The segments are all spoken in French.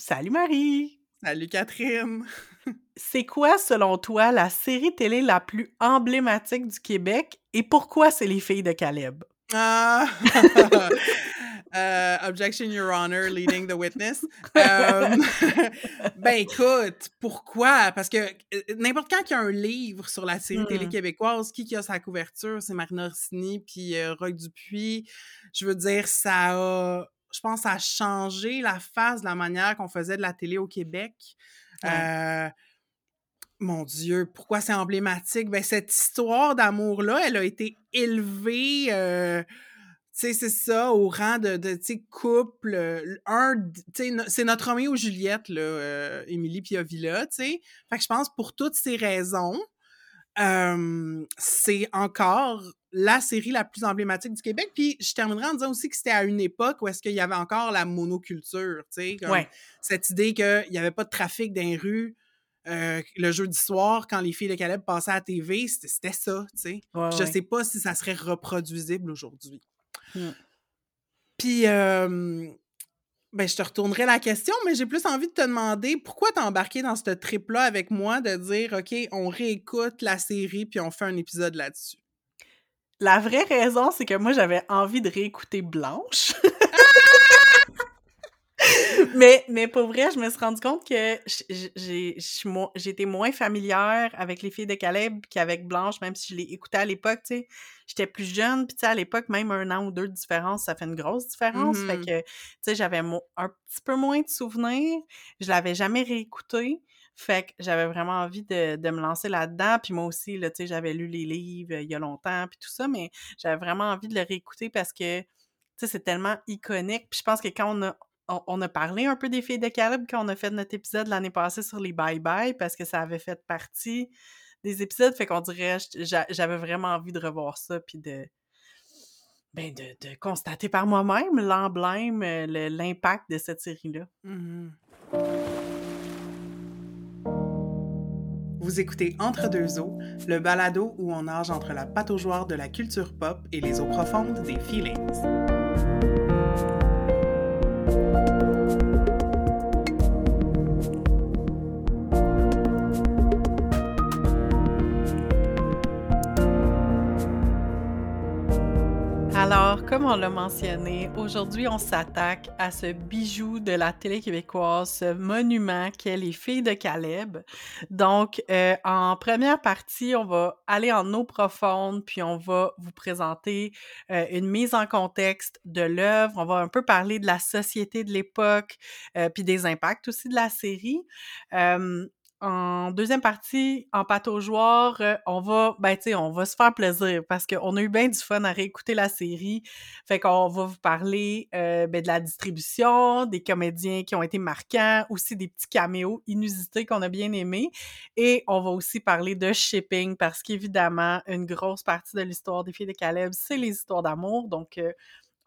Salut Marie! Salut Catherine! C'est quoi, selon toi, la série télé la plus emblématique du Québec et pourquoi c'est les filles de Caleb? Ah! Euh, objection, Your Honor, leading the witness. Euh, ben écoute, pourquoi? Parce que euh, n'importe quand il y a un livre sur la série télé mmh. québécoise, qui, qui a sa couverture? C'est Marina Orsini puis Roy Dupuis. Je veux dire, ça a je pense, ça a changé la face de la manière qu'on faisait de la télé au Québec. mon Dieu, pourquoi c'est emblématique? Ben, cette histoire d'amour-là, elle a été élevée sais, c'est ça, au rang de, de couple. Euh, un, c'est notre Roméo Juliette, là, euh, Émilie Piovilla, tu sais. Fait que je pense pour toutes ces raisons, c'est encore la série la plus emblématique du Québec. Puis je terminerai en disant aussi que c'était à une époque où est-ce qu'il y avait encore la monoculture, tu sais, cette idée qu'il n'y avait pas de trafic dans les rues. Euh, le jeudi soir, quand les filles de Caleb passaient à la TV, c'était ça, tu sais. je sais pas si ça serait reproduisible aujourd'hui. Mmh. Puis, ben, je te retournerai la question, mais j'ai plus envie de te demander pourquoi t'es embarqué dans ce trip-là avec moi de dire, OK, on réécoute la série puis on fait un épisode là-dessus? La vraie raison, c'est que moi, j'avais envie de réécouter Blanche. mais, mais pour vrai, je me suis rendu compte que été moins familière avec les filles de Caleb qu'avec Blanche, même si je l'ai écouté à l'époque, tu sais. J'étais plus jeune, puis tu sais, à l'époque, même un an ou deux de différence, ça fait une grosse différence. Fait mmh que, tu sais, j'avais un petit peu moins de souvenirs. Je l'avais jamais réécouté. Fait que j'avais vraiment envie de, de me lancer là-dedans. Puis moi aussi, là, tu sais, j'avais lu les livres il y a longtemps, puis tout ça, mais j'avais vraiment envie de le réécouter parce que, tu sais, c'est tellement iconique. Puis je pense que quand on a, on, a parlé un peu des filles de Caleb quand on a fait notre épisode l'année passée sur les bye-bye parce que ça avait fait partie des épisodes. Fait qu'on dirait, j'avais vraiment envie de revoir ça puis de, ben de, constater par moi-même l'emblème, euh, l'impact de cette série-là. Mmh Vous écoutez Entre deux eaux, le balado où on nage entre la pataugeoire de la culture pop et les eaux profondes des feelings. Comme on l'a mentionné, aujourd'hui, on s'attaque à ce bijou de la télé québécoise, ce monument qu'est les filles de Caleb. Donc, euh, en première partie, on va aller en eau profonde, puis on va vous présenter euh, une mise en contexte de l'œuvre. On va un peu parler de la société de l'époque, euh, puis des impacts aussi de la série en deuxième partie, en pataugeoire, euh, on va, ben, tu on va se faire plaisir parce qu'on a eu bien du fun à réécouter la série. Fait qu'on va vous parler euh, ben, de la distribution, des comédiens qui ont été marquants, aussi des petits caméos inusités qu'on a bien aimés. Et on va aussi parler de shipping parce qu'évidemment, une grosse partie de l'histoire des filles de Caleb, c'est les histoires d'amour. Donc, euh,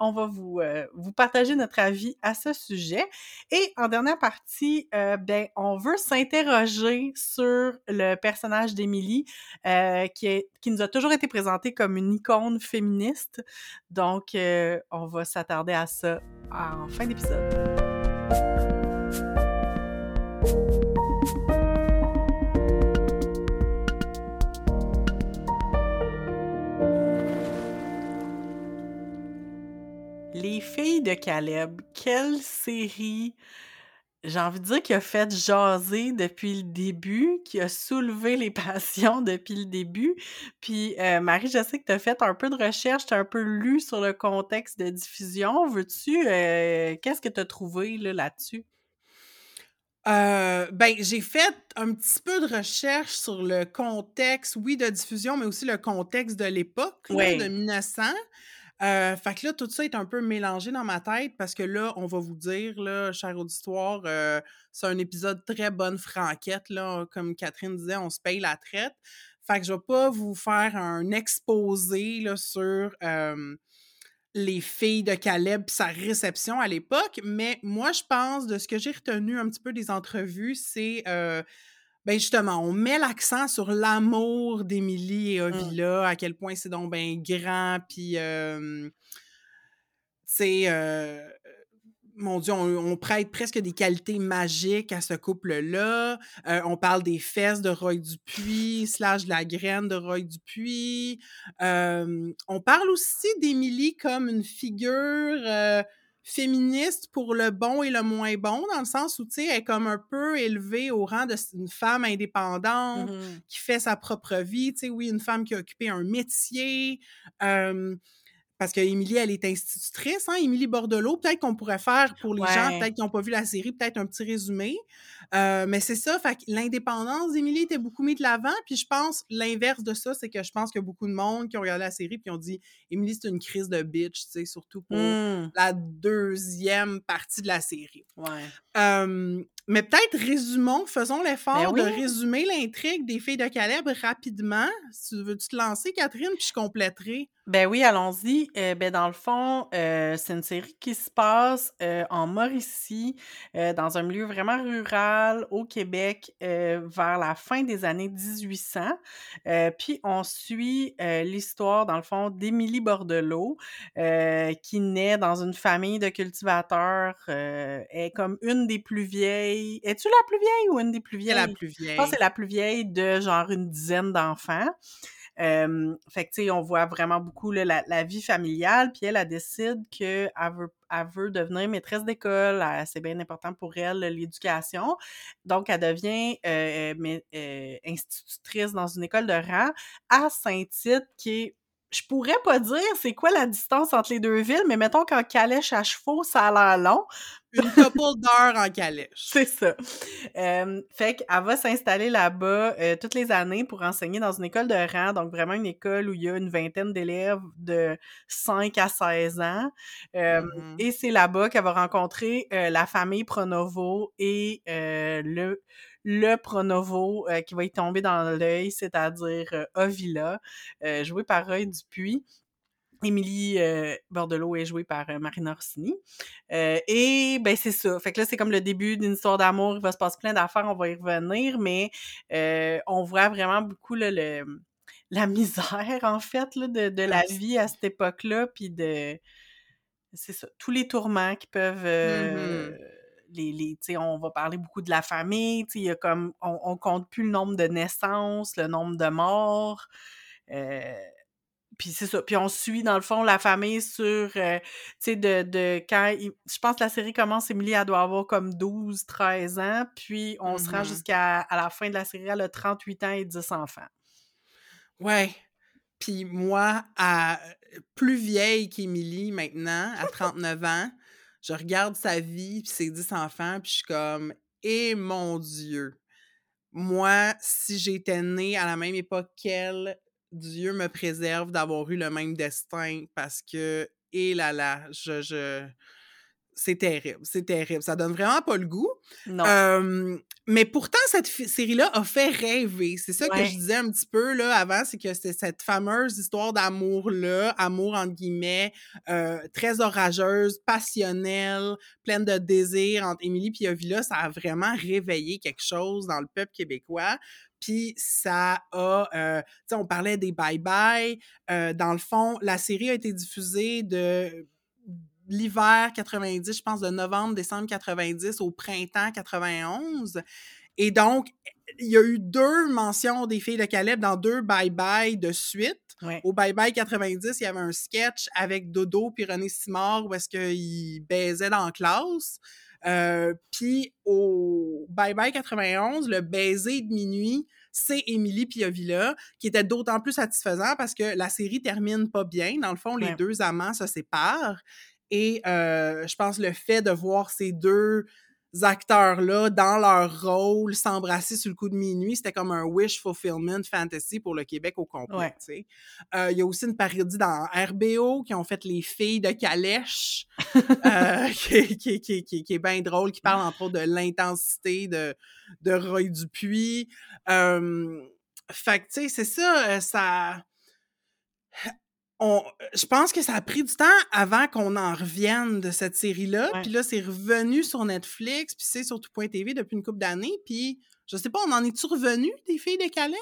on va vous, euh, vous partager notre avis à ce sujet. Et en dernière partie, euh, ben, on veut s'interroger sur le personnage d'Émilie, euh, qui, qui nous a toujours été présenté comme une icône féministe. Donc, on va s'attarder à ça en fin d'épisode. Les filles de Caleb, quelle série, j'ai envie de dire, qui a fait jaser depuis le début, qui a soulevé les passions depuis le début. Puis, euh, Marie, je sais que tu as fait un peu de recherche, tu as un peu lu sur le contexte de diffusion. Veux-tu, euh, qu'est-ce que tu as trouvé là-dessus? Euh, ben, j'ai fait un petit peu de recherche sur le contexte, oui, de diffusion, mais aussi le contexte de l'époque, de 1900. Euh, fait que là, tout ça est un peu mélangé dans ma tête parce que là, on va vous dire, là, cher auditoire, euh, c'est un épisode très bonne franquette, là. Comme Catherine disait, on se paye la traite. Fait que je vais pas vous faire un exposé là, sur les filles de Caleb sa réception à l'époque, mais moi, je pense, de ce que j'ai retenu un petit peu des entrevues, c'est euh, ben justement, on met l'accent sur l'amour d'Émilie et mmh. Ovila, à quel point c'est donc bien grand, puis, tu sais, mon Dieu, on, prête presque des qualités magiques à ce couple-là. Euh, on parle des fesses de Roy Dupuis, slash de la graine de Roy Dupuis. Euh, on parle aussi d'Émilie comme une figure euh, féministe pour le bon et le moins bon, dans le sens où, tu sais, elle est comme un peu élevée au rang d'une femme indépendante mmh qui fait sa propre vie. Tu sais, oui, une femme qui a occupé un métier parce qu'Émilie, elle est institutrice, hein, Émilie Bordelot. Peut-être qu'on pourrait faire pour les gens, peut-être qui n'ont pas vu la série, peut-être un petit résumé. Euh, mais c'est ça, fait l'indépendance d'Émilie était beaucoup mise de l'avant. Puis je pense, l'inverse de ça, c'est que je pense qu'il y a beaucoup de monde qui ont regardé la série puis ont dit Émilie, c'est une crise de bitch, tu sais, surtout pour mmh. la deuxième partie de la série. Ouais. mais peut-être résumons, faisons l'effort ben de résumer l'intrigue des filles de Caleb rapidement. Si tu veux -tu te lancer, Catherine, puis je compléterai? Ben oui, allons-y. Euh, ben dans le fond, euh, c'est une série qui se passe en Mauricie, dans un milieu vraiment rural au Québec, vers la fin des années 1800. puis on suit l'histoire, dans le fond, d'Émilie Bordelot, qui naît dans une famille de cultivateurs. est comme une des plus vieilles. Es-tu la plus vieille ou une des plus vieilles? la plus vieille. Je pense que c'est la plus vieille de genre une dizaine d'enfants fait que, tu sais, on voit vraiment beaucoup la, vie familiale, puis elle, elle décide qu'elle veut, elle veut devenir maîtresse d'école, c'est bien important pour elle, l'éducation. Donc, elle devient euh, euh, institutrice dans une école de rang à Saint-Tite, qui est je pourrais pas dire c'est quoi la distance entre les deux villes, mais mettons qu'en calèche à chevaux, ça a l'air long. Une couple d'heures en calèche. C'est ça. fait qu'elle va s'installer là-bas euh, toutes les années pour enseigner dans une école de rang, donc vraiment une école où il y a une vingtaine d'élèves de 5 à 16 ans. Mm-hmm. Et c'est là-bas qu'elle va rencontrer euh, la famille Pronovo et euh, le le Pronovo euh, qui va y tomber dans l'œil, c'est-à-dire euh, Ovila, euh, joué par Roy Dupuis. Émilie Bordelot est jouée par Marina Rossini. et ben c'est ça. Fait que là, c'est comme le début d'une histoire d'amour. Il va se passer plein d'affaires, on va y revenir, mais on voit vraiment beaucoup le, la misère, en fait, là, de, de la vie à cette époque-là, puis de... C'est ça, tous les tourments qui peuvent... Mmh les, on va parler beaucoup de la famille, il y a comme, on, on, compte plus le nombre de naissances, le nombre de morts. Euh, puis c'est ça. Puis on suit, dans le fond, la famille sur, euh, tu sais, de, de, quand... je pense que la série commence, Émilie, elle doit avoir comme 12, 13 ans, puis on se rend mmh jusqu'à à la fin de la série, elle a 38 ans et 10 enfants. Ouais. Puis moi, à plus vieille qu'Émilie maintenant, à 39 ans, je regarde sa vie, puis ses dix enfants, puis je suis comme, et mon Dieu, moi, si j'étais née à la même époque qu'elle, Dieu me préserve d'avoir eu le même destin parce que, et là là, je, je, c'est terrible, c'est terrible. Ça donne vraiment pas le goût. Non. Mais pourtant, cette série-là a fait rêver. C'est ça que je disais un petit peu là, avant, c'est que c'est cette fameuse histoire d'amour-là, amour entre guillemets, euh, très orageuse, passionnelle, pleine de désir entre Émilie et Ovila. Ça a vraiment réveillé quelque chose dans le peuple québécois. Puis ça a, euh, tu sais, on parlait des bye-bye. Euh, dans le fond, la série a été diffusée de l'hiver 90, je pense de novembre, décembre 90 au printemps 91. Et donc, il y a eu deux mentions des filles de Caleb dans deux bye-bye de suite. Au bye-bye 90, il y avait un sketch avec Dodo puis René Simard où est-ce qu'ils baisaient dans la classe. Euh, puis au bye-bye 91, le baiser de minuit, c'est Émilie Piovilla, qui était d'autant plus satisfaisant parce que la série termine pas bien. Dans le fond, les deux amants se séparent. Et euh, je pense le fait de voir ces deux acteurs-là dans leur rôle s'embrasser sur le coup de minuit, c'était comme un wish fulfillment fantasy pour le Québec au complet. Euh, il y a aussi une parodie dans RBO qui ont fait les filles de Calèche, euh, qui, qui, qui, qui, est bien drôle, qui parle entre autres de l'intensité de, de Roy Dupuis. Euh, fait que, tu sais, c'est ça, ça je pense que ça a pris du temps avant qu'on en revienne de cette série-là. Puis là, c'est revenu sur Netflix, puis c'est sur tout.tv depuis une couple d'années. Puis je sais pas, on en est-tu revenu des filles de Calem?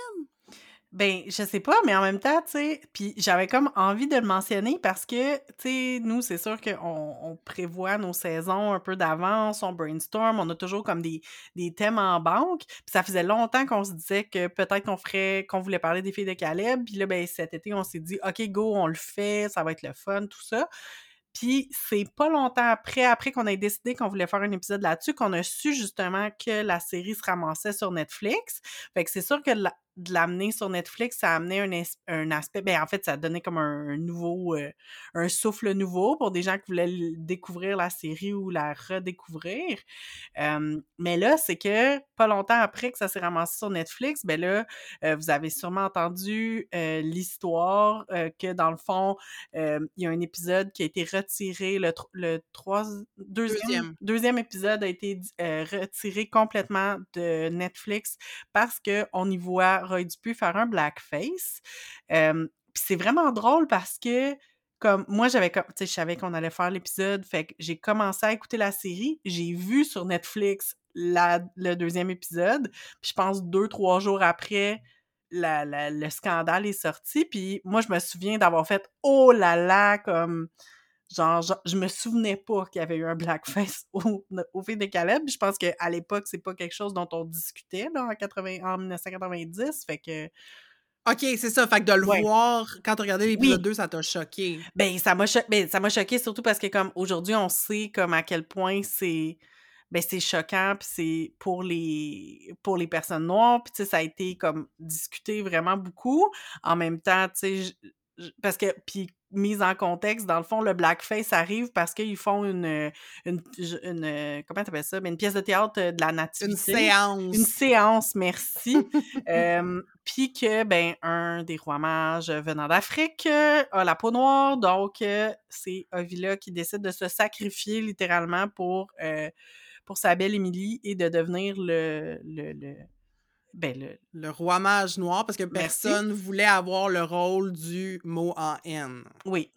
Ben, je sais pas, mais en même temps, tu sais, puis j'avais comme envie de le mentionner parce que, tu sais, nous, c'est sûr qu'on on prévoit nos saisons un peu d'avance, on brainstorm, on a toujours comme des, des thèmes en banque. Puis ça faisait longtemps qu'on se disait que peut-être qu'on ferait, qu'on voulait parler des filles de Caleb. Puis là, ben, cet été, on s'est dit, OK, go, on le fait, ça va être le fun, tout ça. Puis c'est pas longtemps après, après qu'on ait décidé qu'on voulait faire un épisode là-dessus, qu'on a su justement que la série se ramassait sur Netflix. Fait que c'est sûr que la, de l'amener sur Netflix, ça a amené un, un, aspect, ben en fait, ça a donné comme un, nouveau, euh, un souffle nouveau pour des gens qui voulaient découvrir la série ou la redécouvrir. mais là, c'est que pas longtemps après que ça s'est ramassé sur Netflix, ben là, euh, vous avez sûrement entendu euh, l'histoire que dans le fond, il y a un épisode qui a été retiré, le, le trois, deuxième, deuxième. épisode a été retiré complètement de Netflix parce qu'on y voit aurait dû faire un blackface. c'est vraiment drôle parce que comme moi j'avais tu sais je savais qu'on allait faire l'épisode fait que j'ai commencé à écouter la série j'ai vu sur Netflix la, le deuxième épisode puis je pense deux trois jours après la, le scandale est sorti puis moi je me souviens d'avoir fait oh là là comme Genre, je me souvenais pas qu'il y avait eu un blackface au, au Filles de Caleb. Je pense qu'à l'époque, c'est pas quelque chose dont on discutait là, en, 80, en 1990. Fait que. OK, c'est ça. Fait que de le voir, quand tu regardais l'épisode 2, ça t'a choqué. Ben, ça m'a cho ben, choqué surtout parce que, comme, aujourd'hui, on sait comme à quel point c'est ben c'est choquant puis c'est pour les pour les personnes noires puis tu sais ça a été comme discuté vraiment beaucoup en même temps tu sais parce que puis mise en contexte, dans le fond, le blackface arrive parce qu'ils font une, euh, une, une, euh, comment t'appelles ça? Une pièce de théâtre euh, de la nativité. Une séance. Une séance, merci. Puis que, ben, un des rois mages venant d'Afrique a la peau noire, donc c'est Ovila qui décide de se sacrifier littéralement pour, pour sa belle Émilie et de devenir le, le, le ben, le... roi mage noir, parce que personne voulait avoir le rôle du mot en N. Oui.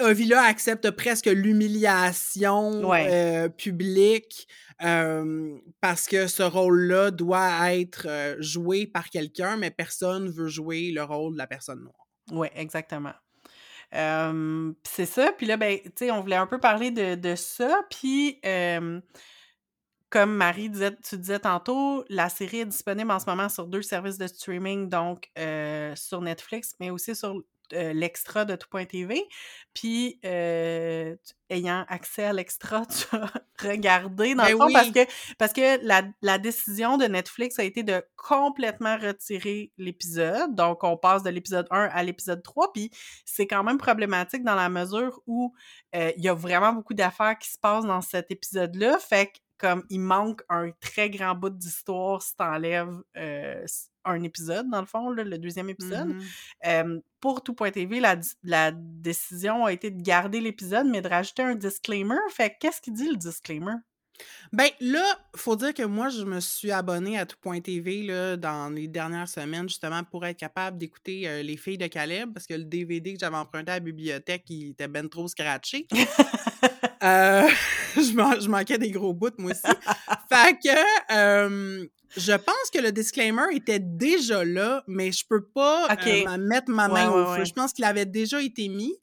Ovila accepte presque l'humiliation euh, publique parce que ce rôle-là doit être euh, joué par quelqu'un, mais personne veut jouer le rôle de la personne noire. Oui, exactement. c'est ça. Puis là, ben, tu sais, on voulait un peu parler de, de ça. Puis comme Marie disait, tu disais tantôt, la série est disponible en ce moment sur deux services de streaming, donc euh, sur Netflix, mais aussi sur euh, l'extra de tout.tv. Puis, euh, ayant accès à l'extra, tu as regardé dans le ben fond parce que, parce que la, la, décision de Netflix a été de complètement retirer l'épisode. Donc, on passe de l'épisode 1 à l'épisode 3. Puis, c'est quand même problématique dans la mesure où il y a vraiment beaucoup d'affaires qui se passent dans cet épisode-là. Fait que comme il manque un très grand bout d'histoire si t'enlèves euh, un épisode, dans le fond, le deuxième épisode. Mmh pour tout.tv, la, la décision a été de garder l'épisode, mais de rajouter un disclaimer. Fait qu'est-ce qu'il dit le disclaimer? Ben là, faut dire que moi, je me suis abonnée à tout.tv là, dans les dernières semaines, justement, pour être capable d'écouter euh, Les filles de Caleb, parce que le DVD que j'avais emprunté à la bibliothèque, il était ben trop scratché. Euh, je, manquais des gros bouts, moi aussi. fait que je pense que le disclaimer était déjà là, mais je peux pas euh, mettre ma main au feu. Je pense qu'il avait déjà été mis.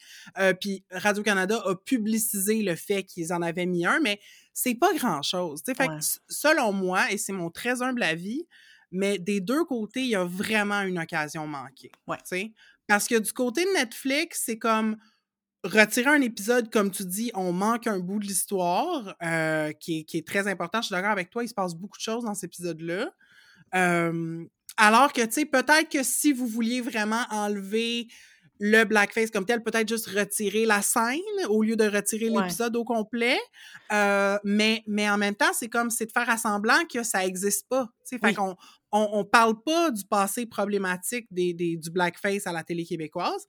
Puis Radio-Canada a publicisé le fait qu'ils en avaient mis un, mais c'est pas grand-chose. Fait selon moi, et c'est mon très humble avis, mais des deux côtés, il y a vraiment une occasion manquée. Parce que du côté de Netflix, c'est comme retirer un épisode, comme tu dis, on manque un bout de l'histoire euh, qui, est, très important. Je suis d'accord avec toi, il se passe beaucoup de choses dans cet épisode-là. alors que, tu sais, peut-être que si vous vouliez vraiment enlever le blackface comme tel, peut-être juste retirer la scène au lieu de retirer l'épisode au complet. Euh, mais, mais en même temps, c'est comme, c'est de faire à semblant que ça n'existe pas. Fait qu'on on, on, parle pas du passé problématique des, des, du blackface à la télé québécoise.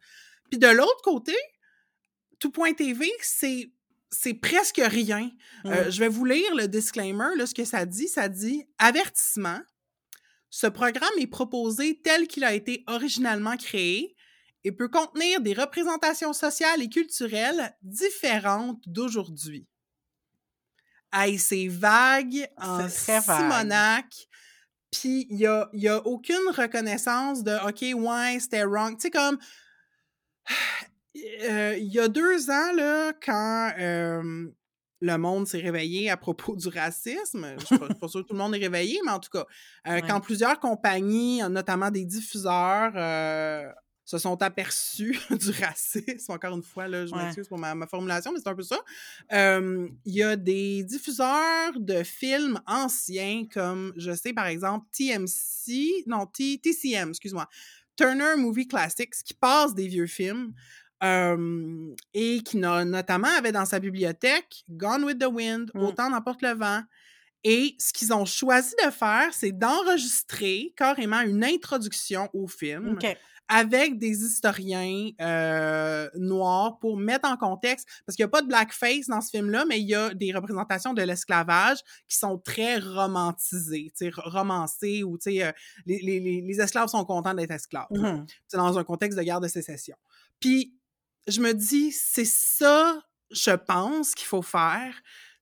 Puis de l'autre côté, tout.tv, c'est c'est presque rien. Euh, je vais vous lire le disclaimer, là, ce que ça dit. Ça dit Avertissement. Ce programme est proposé tel qu'il a été originalement créé et peut contenir des représentations sociales et culturelles différentes d'aujourd'hui. Hey, c'est vague, en Simonac. puis il y a, y a aucune reconnaissance de OK, ouais, c'était wrong. Tu sais, comme. Euh, il y a deux ans, là, quand le monde s'est réveillé à propos du racisme. Je ne suis pas sûre que tout le monde est réveillé, mais en tout cas, euh, quand plusieurs compagnies, notamment des diffuseurs, euh, se sont aperçus du racisme, encore une fois, là, je m'excuse pour ma, formulation, mais c'est un peu ça. Il y a des diffuseurs de films anciens, comme, je sais, par exemple, TMC, non, TCM, excuse-moi, Turner Movie Classics, qui passent des vieux films et qui notamment avait dans sa bibliothèque Gone with the Wind, mmh. Autant n'emporte le vent. Et ce qu'ils ont choisi de faire, c'est d'enregistrer carrément une introduction au film avec des historiens noirs pour mettre en contexte, parce qu'il n'y a pas de blackface dans ce film-là, mais il y a des représentations de l'esclavage qui sont très romantisées, romancées, où les, les, les, esclaves sont contents d'être esclaves. Mmh c'est dans un contexte de guerre de sécession. Puis je me dis, c'est ça, je pense, qu'il faut faire.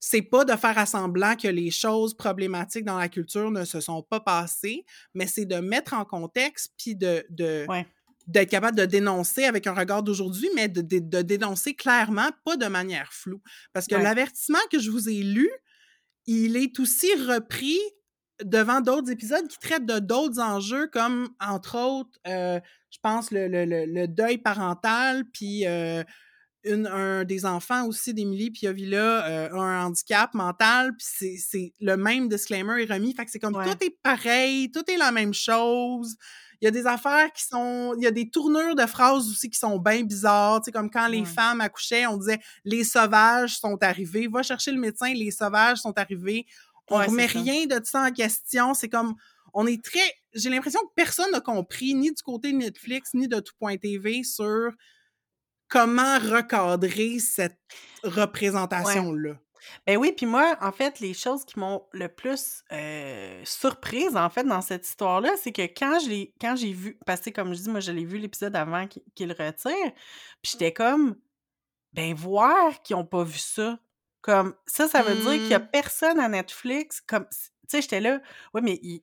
C'est pas de faire à semblant que les choses problématiques dans la culture ne se sont pas passées, mais c'est de mettre en contexte puis de, d'être capable de dénoncer avec un regard d'aujourd'hui, mais de, dénoncer clairement, pas de manière floue. Parce que l'avertissement que je vous ai lu, il est aussi repris devant d'autres épisodes qui traitent de d'autres enjeux, comme entre autres, euh, je pense, le, le, le, deuil parental, puis euh, une, un des enfants aussi d'Émilie Piovilla euh, a un handicap mental, puis c'est le même disclaimer est remis. Fait que c'est comme tout est pareil, tout est la même chose. Il y a des affaires qui sont. Il y a des tournures de phrases aussi qui sont bien bizarres. Tu sais, comme quand les femmes accouchaient, on disait les sauvages sont arrivés. Va chercher le médecin, les sauvages sont arrivés. On ne remet rien de ça en question. C'est comme, on est très, j'ai l'impression que personne n'a compris, ni du côté de Netflix, ni de tout.tv sur comment recadrer cette représentation-là? Ben oui, puis moi, en fait, les choses qui m'ont le plus surprise, en fait, dans cette histoire-là, c'est que quand je l'ai, quand j'ai vu, parce que comme je dis, moi, je l'ai vu l'épisode avant qu'il retire, puis j'étais comme, ben voir qu'ils n'ont pas vu ça. Comme ça, ça veut dire qu'il y a mmh. personne à Netflix. Comme, tu sais, j'étais là, ouais, mais ils,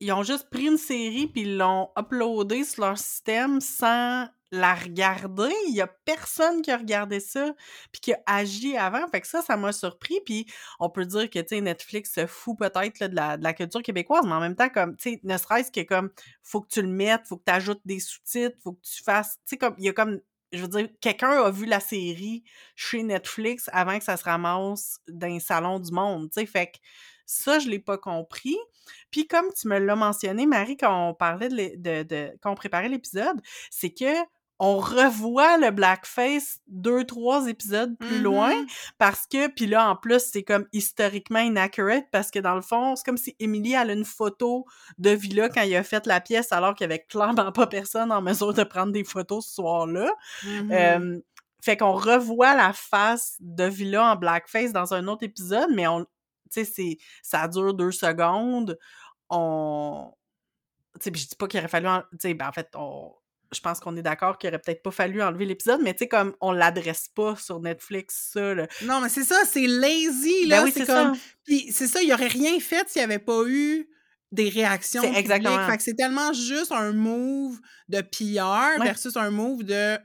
ils ont juste pris une série puis ils l'ont uploadée sur leur système sans la regarder. Il y a personne qui a regardé ça puis qui a agi avant. Fait que ça, ça m'a surpris. Puis on peut dire que, Netflix se fout peut-être de la, de la culture québécoise, mais en même temps, comme, tu ne serait-ce que comme, faut que tu le mettes, faut que tu ajoutes des sous-titres, faut que tu fasses, comme, il y a comme je veux dire, quelqu'un a vu la série chez Netflix avant que ça se ramasse dans les salons du monde, fait que ça, je l'ai pas compris. Puis comme tu me l'as mentionné, Marie, quand on parlait de, de quand on préparait l'épisode, c'est que on revoit le blackface deux, trois épisodes plus loin mm-hmm. parce que, puis là, en plus, c'est comme historiquement inaccurate parce que dans le fond, c'est comme si Emily a une photo de Villa quand il a fait la pièce alors qu'il y avait clairement pas personne en mesure de prendre des photos ce soir-là. Mm-hmm. fait qu'on revoit la face de Villa en blackface dans un autre épisode, mais on, tu sais, ça dure deux secondes. On, tu sais, je dis pas qu'il aurait fallu, tu sais, ben en fait, on je pense qu'on est d'accord qu'il aurait peut-être pas fallu enlever l'épisode, mais tu sais, comme on l'adresse pas sur Netflix, ça. Non, mais c'est ça, c'est lazy, ben là. c'est comme. Puis c'est ça, il aurait rien fait s'il n'y avait pas eu des réactions. Exactement. Fait que c'est tellement juste un move de PR versus un move de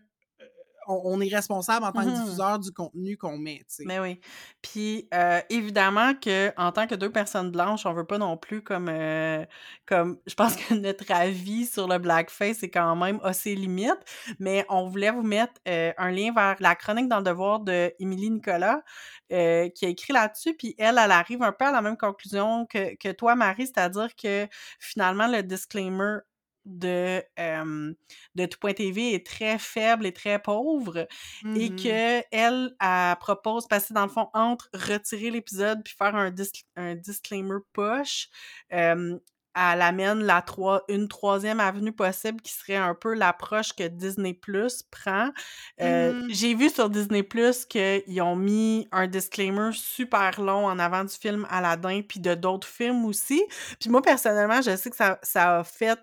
on, est responsable en tant que mmh diffuseur du contenu qu'on met. Mais oui. Puis euh, évidemment que en tant que deux personnes blanches, on veut pas non plus comme euh, comme je pense que notre avis sur le blackface est quand même assez limite, mais on voulait vous mettre euh, un lien vers la chronique dans le devoir de Émilie Nicolas qui a écrit là-dessus, puis elle, elle arrive un peu à la même conclusion que, que toi, Marie, c'est-à-dire que finalement, le disclaimer de, euh, de Tout.tv est très faible et très pauvre et mmh que elle, propose passer dans le fond entre retirer l'épisode puis faire un, un disclaimer push elle amène la une troisième avenue possible qui serait un peu l'approche que Disney Plus prend. Euh, mmh j'ai vu sur Disney Plus qu'ils ont mis un disclaimer super long en avant du film Aladdin puis de d'autres films aussi. Puis moi, personnellement, je sais que ça, ça a fait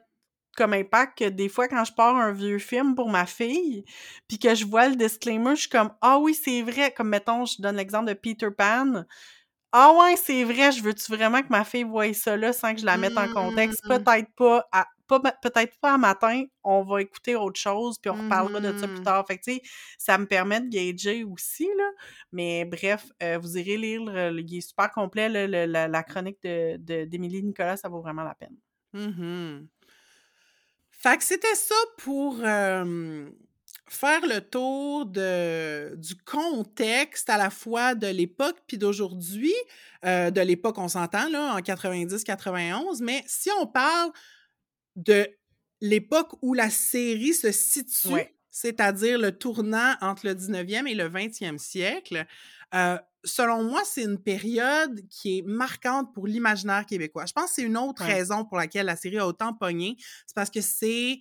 comme impact que des fois, quand je pars un vieux film pour ma fille, puis que je vois le disclaimer, je suis comme « Ah oui, c'est vrai! » Comme, mettons, je donne l'exemple de Peter Pan. Ah ouais, c'est vrai, je veux-tu vraiment que ma fille voie ça là sans que je la mette en contexte? Mmh. Peut-être pas, pas peut-être pas à matin, on va écouter autre chose, puis on reparlera de ça plus Mmh. tard. Fait que, tu sais, ça me permet de gager aussi, là. Mais bref, euh, vous irez lire, le, il est super complet, le, la, chronique d'Émilie de, Nicolas, ça vaut vraiment la peine. Mmh fait que c'était ça pour faire le tour de, du contexte à la fois de l'époque puis d'aujourd'hui. Euh, de l'époque, on s'entend, là, en 90-91. Mais si on parle de l'époque où la série se situe, c'est-à-dire le tournant entre le 19e et le 20e siècle, euh, selon moi, c'est une période qui est marquante pour l'imaginaire québécois. Je pense que c'est une autre raison pour laquelle la série a autant pogné. C'est parce que c'est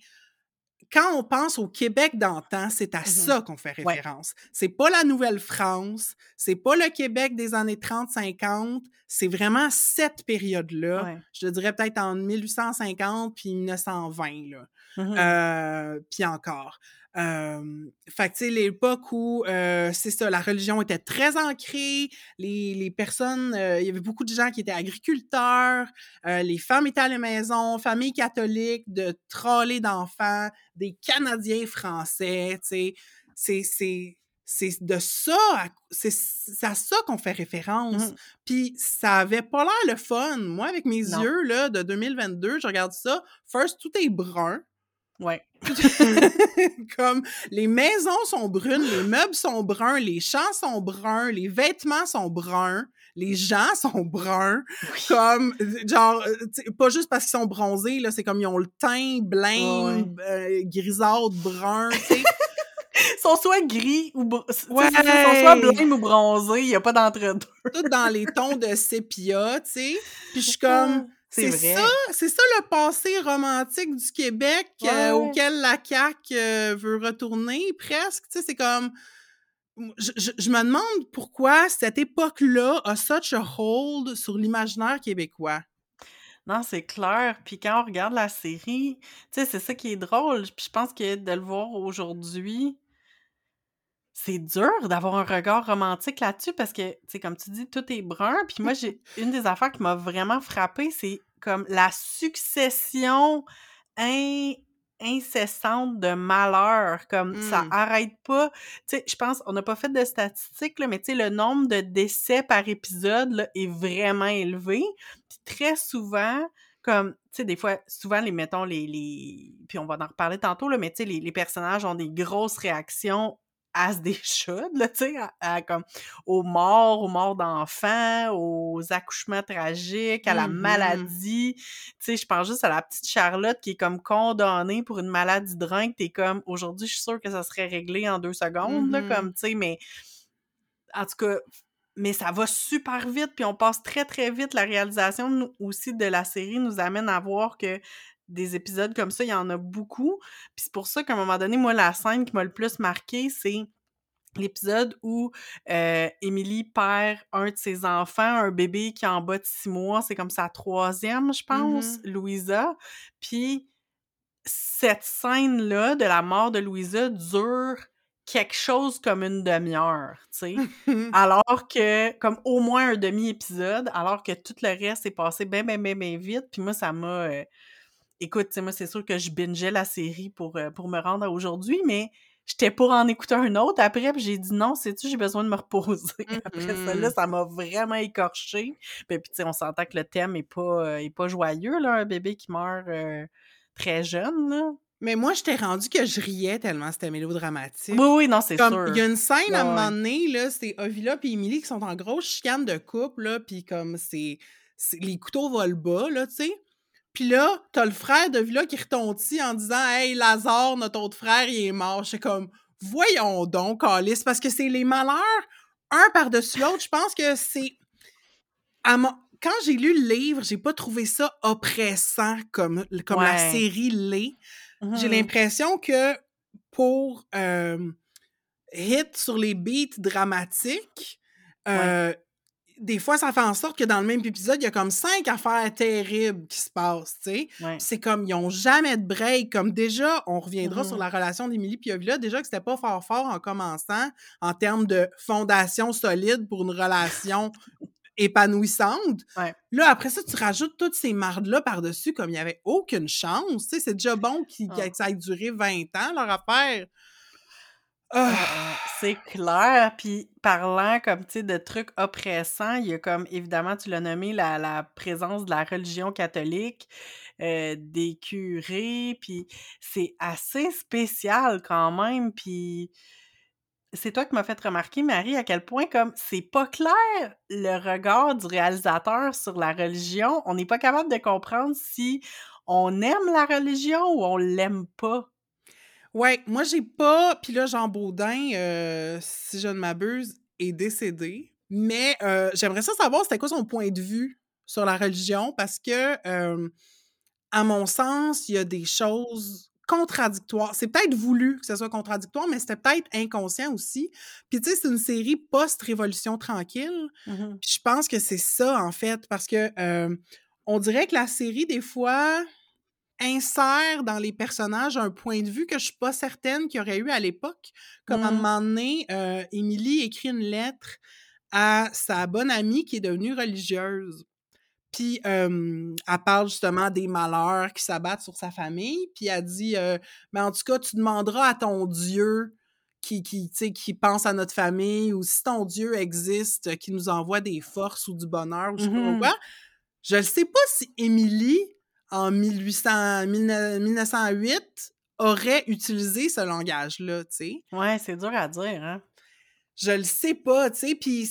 quand on pense au Québec d'antan, c'est à mmh ça qu'on fait référence. C'est pas la Nouvelle-France, c'est pas le Québec des années 30-50, c'est vraiment cette période-là. Je te dirais peut-être en 1850 puis 1920, là. Mmh euh, puis encore. Euh, fait que, tu sais, l'époque où, euh, c'est ça, la religion était très ancrée, les, les personnes, il y avait beaucoup de gens qui étaient agriculteurs, les femmes étaient à la maison, famille catholique, de troller d'enfants, des Canadiens français, tu sais, c'est c'est de ça, c'est à ça qu'on fait référence. Mmh. Puis ça avait pas l'air le fun. Moi, avec mes yeux là, de 2022, je regarde ça. First, tout est brun. Ouais. Comme les maisons sont brunes, les meubles sont bruns, les champs sont bruns, les vêtements sont bruns, les gens sont bruns. Comme, genre, euh, pas juste parce qu'ils sont bronzés, là, c'est comme ils ont le teint blanc, euh, grisâtre, brun, tu sont soit gris ou ouais. ils sont soit blancs ou bronzés, il n'y a pas d'entre-deux. Tout dans les tons de sépia, tu sais. Puis je suis comme c'est ça, c'est ça le passé romantique du Québec euh, auquel la CAQ euh, veut retourner presque. Tu sais, c'est comme. Je, me demande pourquoi cette époque-là a such a hold sur l'imaginaire québécois. Non, c'est clair. Puis quand on regarde la série, tu sais, c'est ça qui est drôle. Puis je pense que de le voir aujourd'hui, c'est dur d'avoir un regard romantique là-dessus parce que, tu sais, comme tu dis, tout est brun. Puis moi, j'ai une des affaires qui m'a vraiment frappée, c'est comme la succession incessante de malheurs, comme ça mmh. arrête pas. Tu sais, je pense, on n'a pas fait de statistiques, là, mais tu sais, le nombre de décès par épisode là, est vraiment élevé. Puis très souvent, comme, tu sais, des fois, souvent, les, mettons, les, les... Puis on va en reparler tantôt, là, mais tu sais, les, les personnages ont des grosses réactions as des là, tu sais, comme aux morts, aux morts d'enfants, aux accouchements tragiques, à la mmh maladie. Tu sais, je pense juste à la petite Charlotte qui est comme condamnée pour une maladie de rein, t'es comme, aujourd'hui, je suis sûre que ça serait réglé en deux secondes, là, mmh comme, tu sais, mais en tout cas, mais ça va super vite, puis on passe très, très vite. La réalisation aussi de la série nous amène à voir que des épisodes comme ça, il y en a beaucoup. Puis c'est pour ça qu'à un moment donné, moi, la scène qui m'a le plus marqué, c'est l'épisode où euh, Émilie perd un de ses enfants, un bébé qui est en bas de six mois, c'est comme sa troisième, je pense, mmh Louisa. Puis cette scène-là de la mort de Louisa dure quelque chose comme une demi-heure, tu sais. alors que, comme au moins un demi-épisode, alors que tout le reste est passé bien, bien, bien, bien vite. Puis moi, ça m'a... Euh, écoute, moi, c'est sûr que je bingeais la série pour, euh, pour me rendre à aujourd'hui, mais j'étais pour en écouter un autre après, puis j'ai dit non, sais-tu, j'ai besoin de me reposer. Après ça, là, mm-hmm. ça m'a vraiment écorché. Puis, puis tu sais, on s'entend que le thème est pas, euh, est pas joyeux, là, un bébé qui meurt euh, très jeune, là. Mais moi, j'étais rendu que je riais tellement c'était mélodramatique. Oui, oui, non, c'est sûr. Il y a une scène à un moment donné, là, c'est Ovila et Emily qui sont en grosse chicane de couple, là, puis comme c'est... Les couteaux volent bas, là, tu sais. Puis là, t'as le frère de Villa qui retontit en disant Hey, Lazare, notre autre frère, il est mort. Je suis comme Voyons donc, Alice, parce que c'est les malheurs, un par-dessus l'autre. Je pense que c'est. Quand j'ai lu le livre, j'ai pas trouvé ça oppressant comme, comme la série l'est. J'ai mmh l'impression que pour hit sur les beats dramatiques, euh, des fois, ça fait en sorte que dans le même épisode, il y a comme cinq affaires terribles qui se passent, tu sais. C'est comme, ils n'ont jamais de break. Comme déjà, on reviendra sur mmh la relation d'Émilie et Ovila, déjà que c'était pas fort fort en commençant en termes de fondation solide pour une relation épanouissante. Ouais. Là, après ça, tu rajoutes toutes ces mardes-là par-dessus comme il n'y avait aucune chance. Tu sais, c'est déjà bon Ah. que ça ait duré 20 ans, leur affaire. Ah, c'est clair. Puis parlant comme tu sais de trucs oppressants, il y a comme évidemment, tu l'as nommé, la, la présence de la religion catholique, euh, des curés, puis c'est assez spécial quand même. Puis c'est toi qui m'as fait remarquer, Marie, à quel point comme c'est pas clair le regard du réalisateur sur la religion. On n'est pas capable de comprendre si on aime la religion ou on l'aime pas. Ouais, moi, j'ai pas. Puis là, Jean Baudin, euh, si je ne m'abuse, est décédé. Mais euh, j'aimerais ça savoir c'était quoi son point de vue sur la religion parce que, euh, à mon sens, il y a des choses contradictoires. C'est peut-être voulu que ce soit contradictoire, mais c'était peut-être inconscient aussi. Puis tu sais, c'est une série post-révolution tranquille. Mhm. Puis je pense que c'est ça, en fait, parce que on dirait que la série, des fois, insère dans les personnages un point de vue que je suis pas certaine qu'il y aurait eu à l'époque. Comme à un Mm. moment donné, euh, Émilie écrit une lettre à sa bonne amie qui est devenue religieuse. Puis euh, elle parle justement des malheurs qui s'abattent sur sa famille. Puis elle dit euh, Mais en tout cas, tu demanderas à ton Dieu qui, qui, qui pense à notre famille ou si ton Dieu existe, qui nous envoie des forces ou du bonheur ou je sais pas quoi. Je ne sais pas si Émilie, en 1800, 19- 1908, aurait utilisé ce langage-là, tu sais. Ouais, c'est dur à dire, hein? Je le sais pas, tu sais, puis...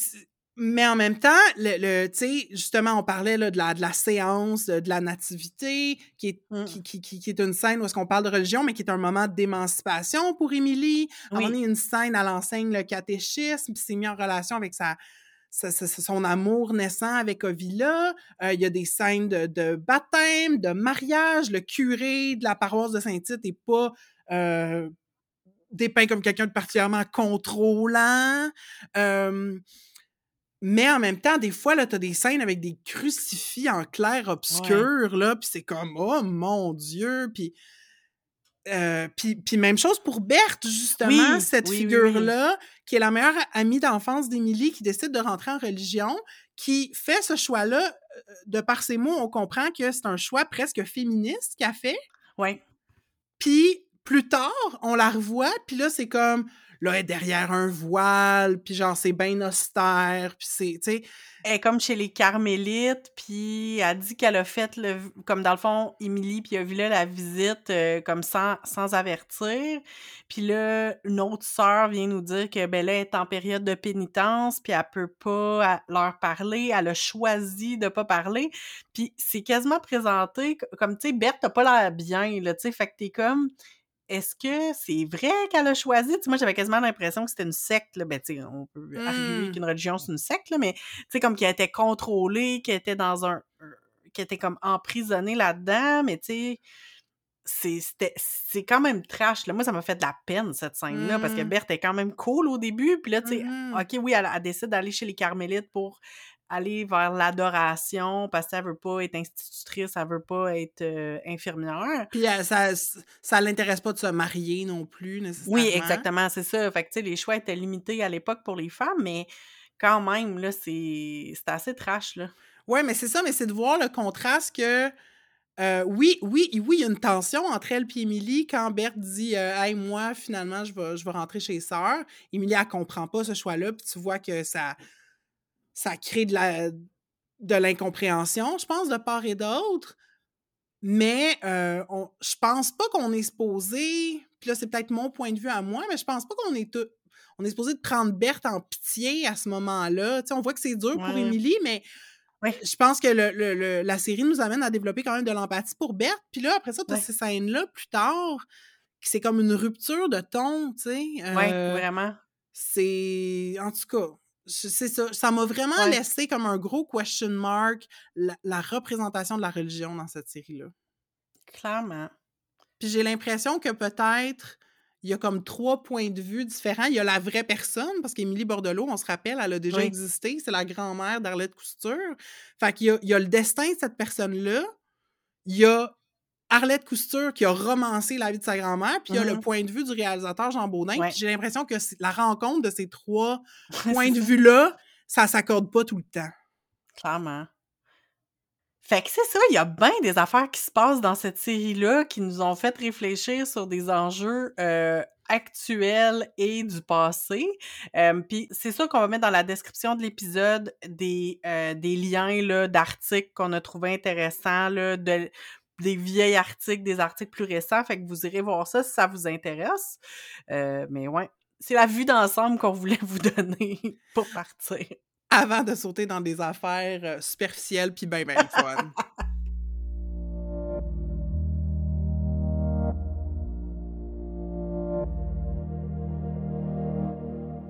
Mais en même temps, le, le- tu sais, justement, on parlait là, de, la, de la séance, de, la nativité, qui est, Mm. qui, qui, qui- qui est une scène où est-ce qu'on parle de religion, mais qui est un moment d'émancipation pour Émilie. À Oui. y a une scène, elle enseigne le catéchisme, puis c'est mis en relation avec sa, son amour naissant avec Ovila. Euh, il y a des scènes de, de baptême, de mariage. Le curé de la paroisse de Saint-Tite n'est pas euh, dépeint comme quelqu'un de particulièrement contrôlant. Euh, mais en même temps, des fois, là, t'as des scènes avec des crucifix en clair obscur, là, puis c'est comme, oh mon Dieu, puis... euh, puis, même chose pour Berthe, justement, Oui, cette oui, oui, oui. figure-là, qui est la meilleure amie d'enfance d'Émilie, qui décide de rentrer en religion, qui fait ce choix-là, euh, de par ses mots, on comprend que c'est un choix presque féministe qu'elle fait. Ouais. Puis plus tard, on la revoit, puis là, c'est comme, là, elle est derrière un voile, puis genre, c'est bien austère, puis c'est, tu Elle est comme chez les Carmélites, puis elle dit qu'elle a fait, le, comme dans le fond, Émilie puis Ovila la visite euh, comme sans, sans avertir. Puis là, une autre sœur vient nous dire que ben là, elle est en période de pénitence, puis elle peut pas leur parler. Elle a choisi de pas parler. Puis c'est quasiment présenté co- comme, tu sais, Berthe, t'as pas l'air bien, là, tu sais, fait que t'es comme... Est-ce que c'est vrai qu'elle a choisi? Tu sais, moi, j'avais quasiment l'impression que c'était une secte. Là. Ben, tu sais, on peut arguer Mm. qu'une religion, c'est une secte, là, mais tu sais, comme qu'elle était contrôlée, qu'elle était dans un. qu'elle était comme emprisonnée là-dedans, mais tu sais, c'est quand même trash. Là. Moi, ça m'a fait de la peine, cette scène-là, parce que Mm. Berthe est quand même cool au début, puis là, tu sais, Mhm. OK, oui, elle, elle décide d'aller chez les Carmélites pour aller vers l'adoration, parce qu'elle veut pas être institutrice, elle veut pas être euh, infirmière. Puis elle- ça, ça l'intéresse pas de se marier non plus, nécessairement. Oui, exactement, c'est ça. Fait que, tu sais, les choix étaient limités à l'époque pour les femmes, mais quand même, là, c'est assez trash, là. Ouais, mais c'est ça, mais c'est de voir le contraste que. euh, oui, oui, oui, il y a une tension entre elle et Émilie quand Berthe dit euh, Hey, moi, finalement, je vais, je vais rentrer chez Sœur. Émilie, elle comprend pas ce choix-là, puis tu vois que ça, ça crée de la de l'incompréhension, je pense, de part et d'autre. Mais euh, on, je pense pas qu'on est supposé. Puis là, c'est peut-être mon point de vue à moi, mais je pense pas qu'on est tout. On est supposé de prendre Berthe en pitié à ce moment-là. Tu sais, on voit que c'est dur pour. Émilie, mais Ouais. je pense que le, le- le- la série nous amène à développer quand même de l'empathie pour Berthe. Puis là, après ça, tu as Ouais. ces scènes-là plus tard, qui c'est comme une rupture de ton, tu sais. Ouais, Euh, vraiment. c'est. En tout cas, c'est ça. Ça m'a vraiment Ouais. laissé comme un gros question mark la, la représentation de la religion dans cette série-là. Clairement. Puis j'ai l'impression que peut-être il y a comme trois points de vue différents. Il y a la vraie personne, parce qu'Émilie Bordelot, on se rappelle, elle a déjà Oui. existé. C'est la grand-mère d'Arlette Couture. Fait qu'il y a, il y a le destin de cette personne-là. Il y a Arlette Couture qui a romancé la vie de sa grand-mère, puis il y a le Mhm. point de vue du réalisateur Jean Baudin. Ouais. J'ai l'impression que la rencontre de ces trois points de vue-là, ça s'accorde pas tout le temps. Clairement. Fait que c'est ça, il y a bien des affaires qui se passent dans cette série-là qui nous ont fait réfléchir sur des enjeux euh, actuels et du passé. Euh, Puis c'est ça qu'on va mettre dans la description de l'épisode des, euh, des liens d'articles qu'on a trouvé intéressants, là, de, des vieils articles, des articles plus récents. Fait que vous irez voir ça si ça vous intéresse. Euh, mais ouais, c'est la vue d'ensemble qu'on voulait vous donner pour partir avant de sauter dans des affaires euh, superficielles puis ben ben fun.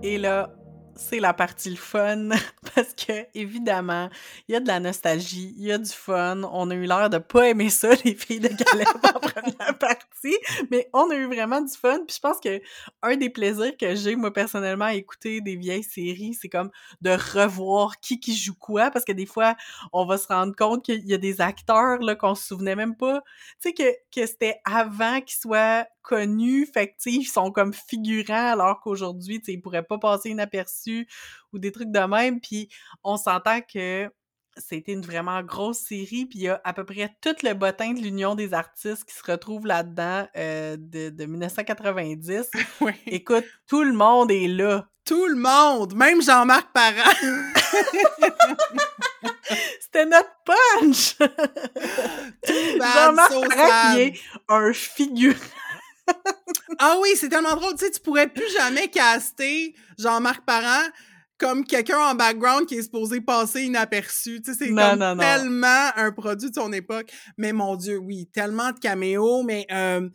Et là, c'est la partie le fun parce que évidemment, il y a de la nostalgie, il y a du fun. On a eu l'air de pas aimer ça les filles de Caleb en première partie, mais on a eu vraiment du fun. Puis je pense que un des plaisirs que j'ai moi personnellement à écouter des vieilles séries, c'est comme de revoir qui qui joue quoi parce que des fois, on va se rendre compte qu'il y a des acteurs là qu'on se souvenait même pas, tu sais que que c'était avant qu'ils soient connus, fait que, ils sont comme figurants alors qu'aujourd'hui, tu sais, ils pourraient pas passer inaperçus ou des trucs de même, puis on s'entend que c'était une vraiment grosse série, puis il y a à peu près tout le bottin de l'Union des artistes qui se retrouve là-dedans euh, de, de, 1990. Écoute, tout le monde est là. Tout le monde! Même Jean-Marc Parent! C'était notre punch! Jean-Marc Parent qui est un figurant ah oui, c'est tellement drôle. Tu sais, tu pourrais plus jamais caster Jean-Marc Parent comme quelqu'un en background qui est supposé passer inaperçu. Tu sais, c'est comme tellement un produit de son époque. Mais mon Dieu, oui, tellement de caméos. Mais euh,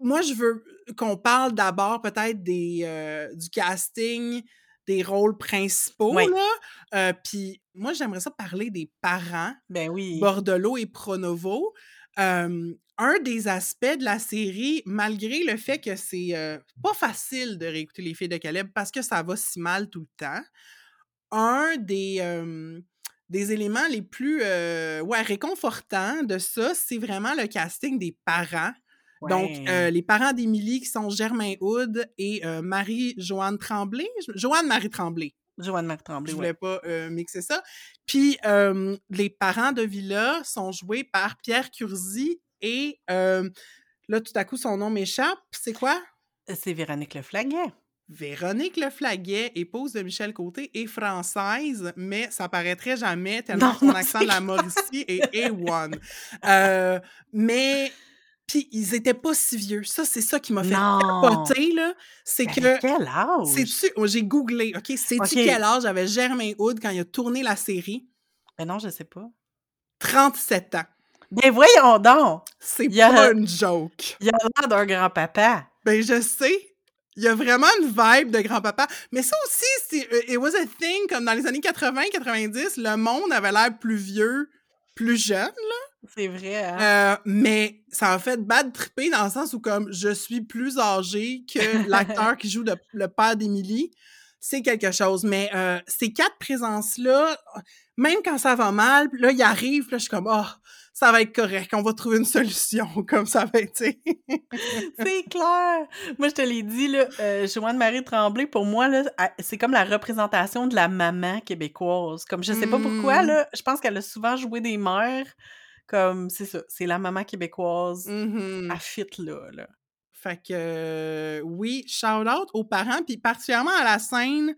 moi, je veux qu'on parle d'abord peut-être des euh, du casting des rôles principaux là. Euh, puis moi, j'aimerais ça parler des parents. Ben oui. Bordelot et Pronovo un des aspects de la série, malgré le fait que c'est pas facile de réécouter les filles de Caleb parce que ça va si mal tout le temps, un des, des éléments les plus ouais, réconfortants de ça, c'est vraiment le casting des parents. Donc, les parents d'Émilie qui sont Germain Houd et Marie-Joanne Tremblay. Joanne-Marie Tremblay. Joanne Marie Tremblay. Je voulais pas mixer ça. Puis les parents de Villa sont joués par Pierre Curzi et là, tout à coup, son nom m'échappe. C'est quoi? Euh, c'est Véronique Leflaguet. Véronique Leflaguet, épouse de Michel Côté, est française, mais ça paraîtrait jamais tellement son accent de la Mauricie est A1. Euh, mais puis ils étaient pas si vieux. Ça, c'est ça qui m'a fait capoter, là. C'est ben, que. Quel âge? C'est-tu. Oh, j'ai googlé, OK? Sais-tu quel âge avait Germain Hood quand il a tourné la série? Ben non, je sais pas. 37 ans. Ben voyons donc! C'est pas une joke. Il a l'air d'un grand-papa. Ben je sais. Il y a vraiment une vibe de grand-papa. Mais ça aussi, c'est euh, it was a thing, comme dans les années 80-90, le monde avait l'air plus vieux, plus jeune, là. C'est vrai, hein? Euh, mais ça a fait bad tripper dans le sens où, comme, je suis plus âgé que l'acteur qui joue le père d'Émilie. C'est quelque chose. Mais euh, ces quatre présences-là, même quand ça va mal, là, ils arrivent, là, je suis comme, oh, ça va être correct, on va trouver une solution, comme ça va être, C'est clair! Moi, je te l'ai dit, là, euh, Joanne-Marie Tremblay, pour moi, là, c'est comme la représentation de la maman québécoise. Comme, je sais pas pourquoi, mmh. là, je pense qu'elle a souvent joué des mères, comme, c'est ça, c'est la maman québécoise à fit, là, là. Fait que, euh, oui, shout-out aux parents, puis particulièrement à la scène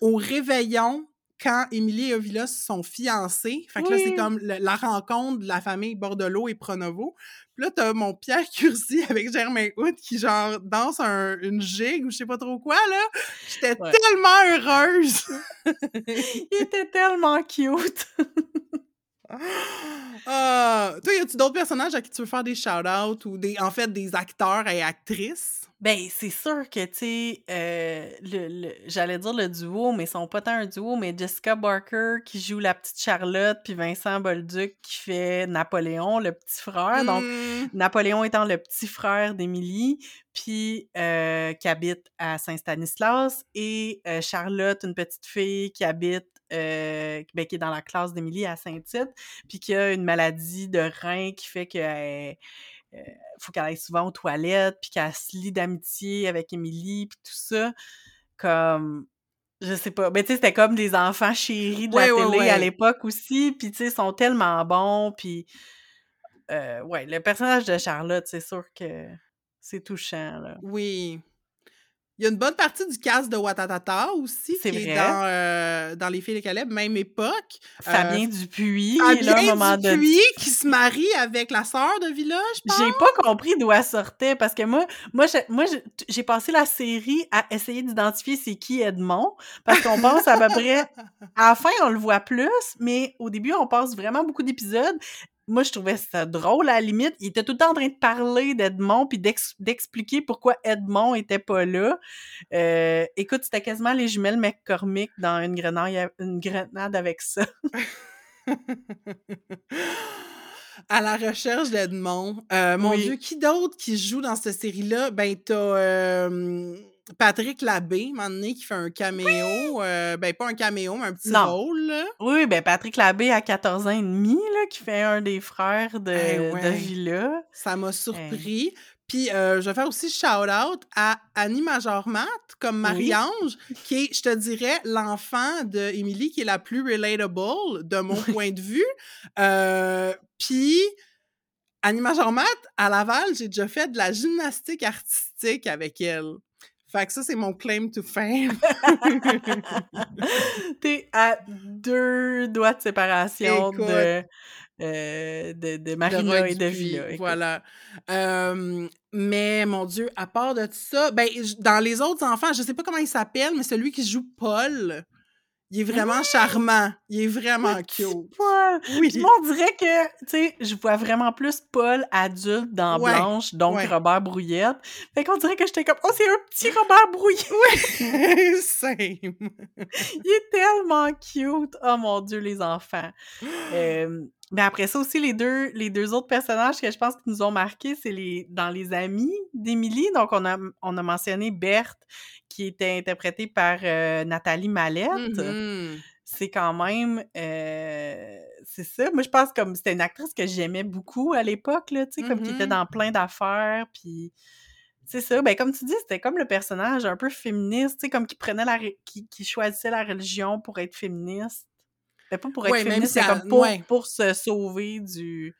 au réveillon quand Émilie et Ovila sont fiancés. Fait que là, c'est comme la rencontre de la famille Bordelot et Pronovo. Puis là, t'as mon Pierre Curzi avec Germain Hout qui, genre, danse une gigue ou je sais pas trop quoi, là. J'étais tellement heureuse! Il était tellement cute! ah! Toi, y a-tu d'autres personnages à qui tu veux faire des shout-outs ou des, en fait, des acteurs et actrices? Ben, c'est sûr que, tu sais, euh, le, j'allais dire le duo, mais ils sont pas tant un duo, mais Jessica Barker qui joue la petite Charlotte, puis Vincent Bolduc qui fait Napoléon, le petit frère. Donc, mmh. Napoléon étant le petit frère d'Émilie, puis euh, qui habite à Saint-Stanislas, et euh, Charlotte, une petite fille qui habite ben, qui est dans la classe d'Émilie à Saint-Tite, puis qui a une maladie de rein qui fait qu'elle euh, faut qu'elle aille souvent aux toilettes, puis qu'elle se lie d'amitié avec Émilie, puis tout ça. Comme, Je sais pas. Mais tu sais, c'était comme des enfants chéris de la télé à l'époque aussi. Puis tu sais, ils sont tellement bons. Puis, euh, ouais, le personnage de Charlotte, c'est sûr que c'est touchant, là. Oui. Il y a une bonne partie du cast de Watatata aussi qui est dans, euh, dans Les Filles de Caleb, même époque. Fabien euh, Dupuis, Fabien là, un moment Dupuis qui se marie avec la sœur de Villa, je pense. J'ai pas compris d'où elle sortait parce que moi, moi, moi j'ai passé la série à essayer d'identifier c'est qui Edmond parce qu'on pense à peu près... À la fin, on le voit plus, mais au début, on passe vraiment beaucoup d'épisodes moi, je trouvais ça drôle à la limite. Il était tout le temps en train de parler d'Edmond puis d'expliquer pourquoi Edmond était pas là. Euh, écoute, c'était quasiment les jumelles McCormick dans une grenade, une grenade avec ça. à la recherche d'Edmond. Euh, mon Dieu, qui d'autre qui joue dans cette série-là? Ben, t'as euh, Patrick Labbé, un moment donné, qui fait un caméo. Euh, ben, pas un caméo, mais un petit rôle. Oui, ben Patrick Labbé à 14 ans et demi, là, qui fait un des frères de, eh Villa. Ça m'a surpris. Puis je vais faire aussi shout-out à Annie Majormat, comme Marie-Ange, qui est, je te dirais, l'enfant de Emily qui est la plus relatable de mon point de vue. Puis Annie Majormat, à Laval, j'ai déjà fait de la gymnastique artistique avec elle. Fait que ça, c'est mon claim to fame. T'es à deux doigts de séparation de, euh, de, de, Marina et de Villa. Voilà. mais mon Dieu, à part de tout ça, ben, dans les autres enfants, je sais pas comment il s'appelle, mais celui qui joue Paul, il est vraiment charmant. Il est vraiment cute. Paul. Oui. on dirait que, tu sais, je vois vraiment plus Paul adulte dans Blanche, donc Robert Brouillette. Fait qu'on dirait que j'étais comme, oh, c'est un petit Robert Brouillette. Oui, same. il est tellement cute. Oh mon Dieu, les enfants. euh, mais après ça aussi, les deux, les deux autres personnages que je pense qui nous ont marqués, c'est les dans les amis d'Émilie. Donc, on a, on a mentionné Berthe, qui était interprétée par euh, Nathalie Mallette. Mm-hmm. C'est quand même... Euh, c'est ça. Moi, je pense comme c'était une actrice que j'aimais beaucoup à l'époque, là, tu sais, comme qui était mm-hmm. dans plein d'affaires, puis... C'est ça, ben comme tu dis, c'était comme le personnage un peu féministe, tu sais, comme qui prenait la... qui, qui choisissait la religion pour être féministe. C'était pas pour être féministe, c'est comme pour, pour se sauver du...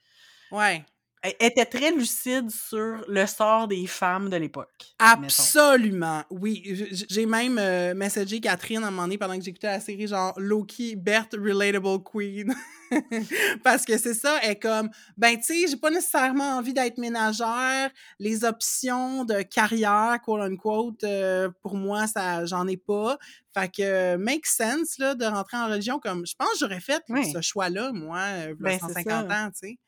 Ouais elle était très lucide sur le sort des femmes de l'époque. Absolument, oui. J'ai même euh, messagé Catherine à un moment donné pendant que j'écoutais la série, genre Loki, Bert, Relatable Queen. Parce que c'est ça, elle est comme, ben tu sais, j'ai pas nécessairement envie d'être ménagère. Les options de carrière, quote unquote, euh, pour moi, ça, j'en ai pas. Fait que, make sense, là, de rentrer en religion comme, je pense que j'aurais fait ce choix-là, moi, euh, ben, 150 ans, tu sais.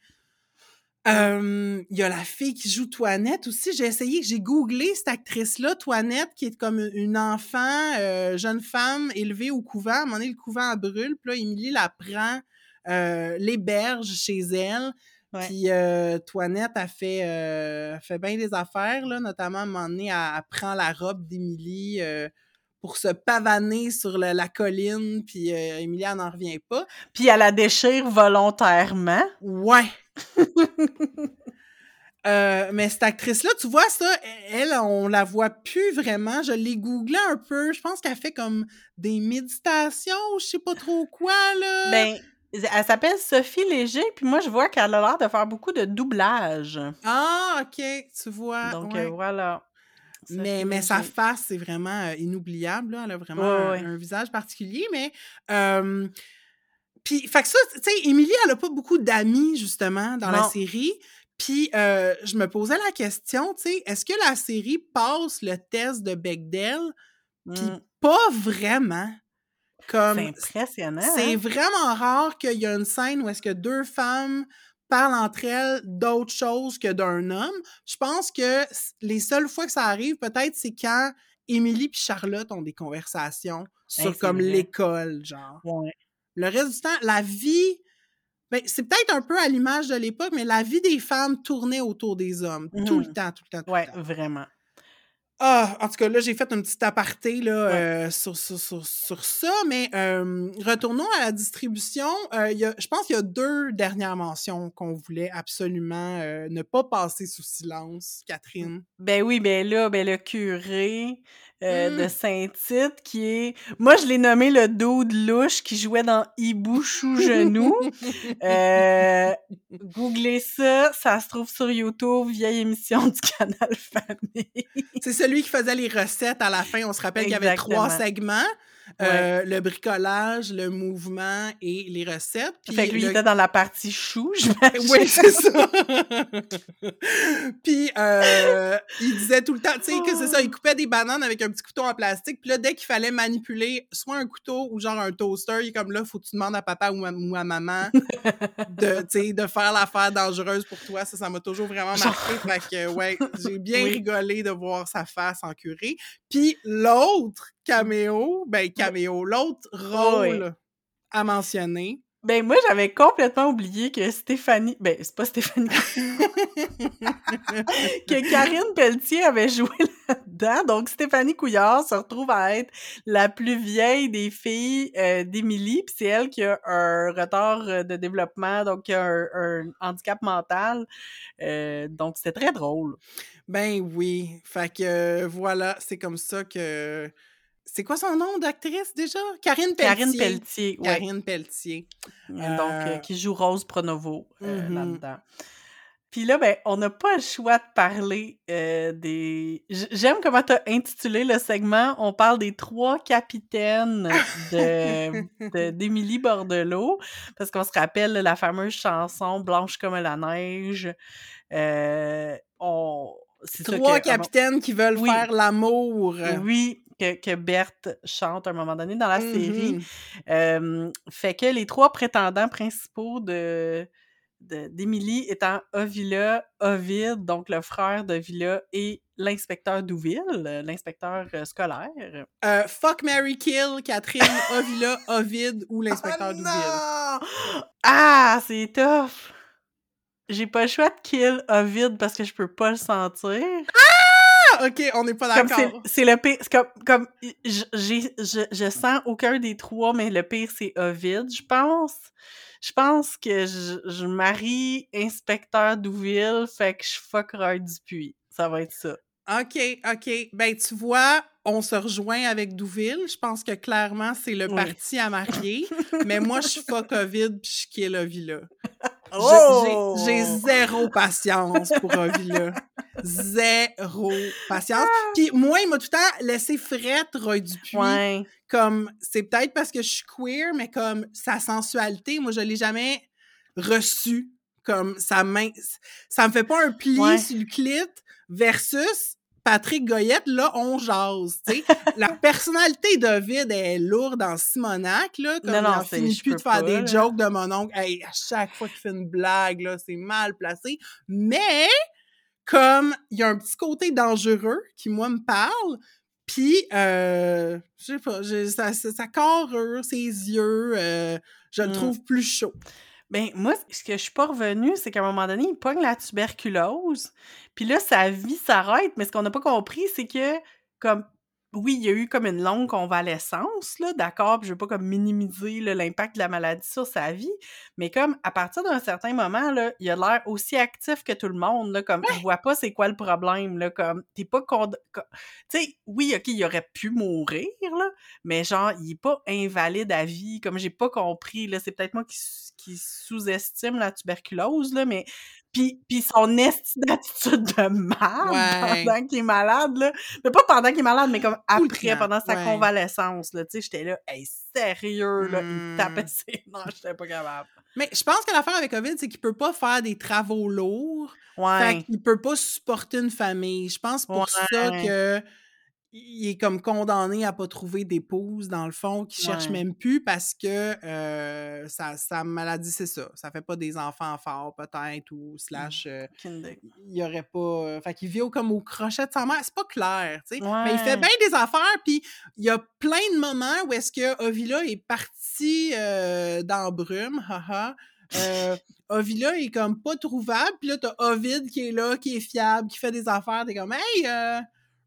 Il y a la fille qui joue Toinette aussi. J'ai essayé, j'ai googlé cette actrice-là, Toinette, qui est comme une enfant, euh, jeune femme élevée au couvent. À un moment donné, le couvent brûle. Puis là, Émilie la prend, euh, l'héberge chez elle. Puis euh, Toinette a fait, euh, fait bien des affaires, là, notamment à un moment donné, elle, prend la robe d'Émilie pour se pavaner sur la colline, puis Émilie, elle n'en revient pas. Puis elle la déchire volontairement? Ouais, Euh, mais cette actrice-là, tu vois ça, elle, on la voit plus vraiment. Je l'ai googlé un peu. Je pense qu'elle fait comme des méditations, je sais pas trop quoi, là. Ben, elle s'appelle Sophie Léger, puis moi, je vois qu'elle a l'air de faire beaucoup de doublage. Ah, OK, tu vois. Donc, euh, voilà. mais, mais sa face, c'est vraiment euh, inoubliable. Là. Elle a vraiment un, visage particulier, mais puis, fait que ça, tu sais, Émilie, elle a pas beaucoup d'amis, justement, dans la série. Puis, euh, je me posais la question, tu sais, est-ce que la série passe le test de Bechdel? Puis, mmh. pas vraiment. Comme, c'est impressionnant. C'est hein? vraiment rare qu'il y a une scène où est-ce que deux femmes parlent entre elles d'autres choses que d'un homme. Je pense que les seules fois que ça arrive, peut-être, c'est quand Émilie et Charlotte ont des conversations sur comme l'école, genre. Ouais. Le reste du temps, la vie, ben, c'est peut-être un peu à l'image de l'époque, mais la vie des femmes tournait autour des hommes. Tout le mmh temps, tout le temps, tout ouais, le temps. vraiment. Ah, en tout cas, là, j'ai fait un petit aparté là, euh, sur, sur, sur, ça, mais retournons à la distribution. Euh, y a, je pense qu'il y a deux dernières mentions qu'on voulait absolument euh, ne pas passer sous silence, Catherine. Ben oui, ben là, ben le curé, euh, de mmh. Saint-Tite qui est. Moi, je l'ai nommé le dude louche qui jouait dans Hibou Chou Genou. euh, googlez ça, ça se trouve sur YouTube, vieille émission du canal Famille. C'est celui qui faisait les recettes à la fin. On se rappelle qu'il y avait trois segments. Euh, le bricolage, le mouvement et les recettes. Puis fait que lui, il était dans la partie chou, Oui, c'est ça. puis euh, il disait tout le temps, tu sais, que c'est ça, il coupait des bananes avec un petit couteau en plastique. Puis là, dès qu'il fallait manipuler soit un couteau ou genre un toaster, il est comme là, faut que tu demandes à papa ou à, maman de, de faire l'affaire dangereuse pour toi. Ça, ça m'a toujours vraiment marqué. Fait que, ouais, j'ai bien rigolé de voir sa face en curé. Puis l'autre caméo, ben caméo, l'autre rôle à mentionner. Ben moi j'avais complètement oublié que Stéphanie, ben c'est pas Stéphanie, que Karine Pelletier avait joué là-dedans. Donc Stéphanie Couillard se retrouve à être la plus vieille des filles euh, d'Émilie, puis c'est elle qui a un retard euh, de développement, donc qui a un, handicap mental. Euh, donc c'était très drôle. Ben oui, fait que voilà, c'est comme ça que c'est quoi son nom d'actrice déjà? Karine Pelletier. Karine Pelletier, oui. Karine Pelletier. Donc, euh, qui joue Rose Pronovo euh, mm-hmm. là-dedans. Puis là, ben, on n'a pas le choix de parler euh, des. J'aime comment tu as intitulé le segment. On parle des trois capitaines d'Émilie de, Bordelot. Parce qu'on se rappelle la fameuse chanson Blanche comme la neige. on... Trois capitaines qui veulent faire l'amour. Oui, que, Berthe chante à un moment donné dans la série. Mm-hmm. fait que les trois prétendants principaux de d'Émilie étant Ovila, Ovid, donc le frère d'Ovila, et l'inspecteur Douville, l'inspecteur euh, scolaire. Euh, fuck Mary Kill, Catherine, Ovila, Ovid ou l'inspecteur oh, Douville. Ah, c'est tough! J'ai pas le choix de kill Ovid parce que je peux pas le sentir. Ah! Ok, on n'est pas d'accord. C'est le pire. Comme, comme j'ai, je, je sens aucun des trois, mais le pire, c'est Ovid, je pense. Je pense que je, je marie inspecteur Douville, fait que je fuck Roy Dupuis. Ça va être ça. OK, OK. Ben, tu vois, on se rejoint avec Douville. Je pense que clairement, c'est le parti à marier. mais moi, je fuck Ovid puis je kill Ovila. Oh! J'ai zéro patience pour Ovila. Zéro patience. Ah! Puis moi, il m'a tout le temps laissé frette Roy Dupuis. Ouais. Comme, c'est peut-être parce que je suis queer, mais comme sa sensualité, moi, je l'ai jamais reçue. Comme, ça, ça me fait pas un pli sur le clit versus Patrick Goyette, là, on jase, tu sais. la personnalité d'Ovid est lourde en Simonac, là, comme non, non, il finit plus de faire des jokes de mon oncle. Hey, à chaque fois qu'il fait une blague, là, c'est mal placé. Mais, comme, il y a un petit côté dangereux qui, moi, me parle, puis, euh, je sais pas, sa, sa carrure, ses yeux, euh, je le mmh. trouve plus chaud. Ben, moi, ce que je suis pas revenue, c'est qu'à un moment donné, il pogne la tuberculose. Puis là, sa vie s'arrête. Mais ce qu'on n'a pas compris, c'est que, comme, oui, il y a eu comme une longue convalescence, là, d'accord, puis je veux pas comme minimiser l'impact de la maladie sur sa vie, mais comme à partir d'un certain moment, là, il a l'air aussi actif que tout le monde, là, comme je vois pas c'est quoi le problème, là, comme t'es pas tu sais, oui, ok, il aurait pu mourir, là, mais genre, il est pas invalide à vie, comme j'ai pas compris, là, c'est peut-être moi qui, qui sous-estime la tuberculose, là, mais puis, puis son attitude de mal pendant qu'il est malade, là. Mais pas pendant qu'il est malade, mais comme après, pendant sa convalescence, là. Tu sais, j'étais là, hey, sérieux, là, il tapait mmh. ses... Non, j'étais pas capable. Mais je pense que l'affaire avec COVID, c'est qu'il peut pas faire des travaux lourds. Ouais. Fait qu'il peut pas supporter une famille. Je pense pour ça que il est comme condamné à pas trouver d'épouse, dans le fond, qui cherche même plus parce que euh, sa, maladie, c'est ça. Ça fait pas des enfants forts, peut-être, ou slash. Euh, il y aurait pas. Euh, fait qu'il vit comme au crochet de sa mère. C'est pas clair, tu sais. Mais il fait bien des affaires, puis il y a plein de moments où est-ce que Ovila est parti dans brume, haha. Euh, Ovila est comme pas trouvable, puis là, t'as Ovid qui est là, qui est fiable, qui fait des affaires. T'es comme, hey,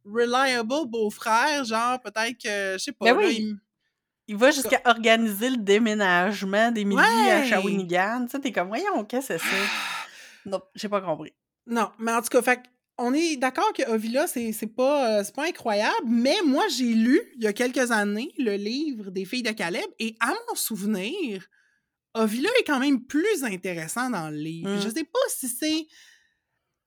reliable beau-frère, genre peut-être que, je sais pas. Ben oui. il... va jusqu'à organiser le déménagement d'Émilie à Shawinigan. Tu sais, t'es comme, voyons, qu'est-ce que c'est? Ça? non, j'ai pas compris. Non, mais en tout cas, fait on est d'accord que Ovila, c'est pas, c'est pas incroyable, mais moi, j'ai lu, il y a quelques années, le livre des filles de Caleb, et à mon souvenir, Ovila est quand même plus intéressant dans le livre. Je mmh. sais pas si c'est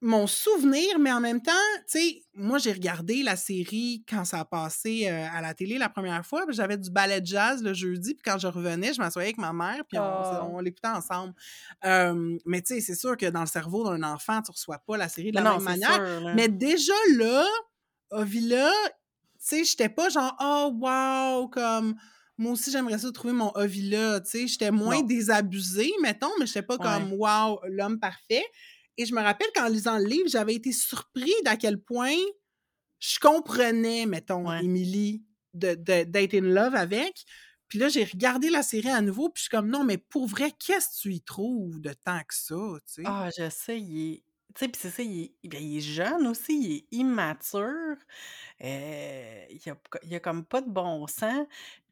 mon souvenir, mais en même temps, tu sais, moi, j'ai regardé la série quand ça a passé euh, à la télé la première fois. J'avais du ballet de jazz le jeudi, puis quand je revenais, je m'assoyais avec ma mère, puis on, oh. l'écoutait ensemble. mais tu sais, c'est sûr que dans le cerveau d'un enfant, tu reçois pas la série de la même manière. mais déjà là, Ovila, tu sais, j'étais pas genre, oh, wow, comme moi aussi, j'aimerais ça trouver mon Ovila, tu sais. J'étais moins désabusée, mettons, mais j'étais pas comme, wow, l'homme parfait. Et je me rappelle qu'en lisant le livre, j'avais été surpris d'à quel point je comprenais, mettons, Emily, d'être de, de, in love avec. Puis là, j'ai regardé la série à nouveau, puis je suis comme, non, mais pour vrai, qu'est-ce que tu y trouves de tant que ça, tu sais? Ah, je sais, il est... Tu sais, puis c'est ça, il est, ben, il est, jeune aussi, il est immature. Euh, il, a, il a comme pas de bon sens.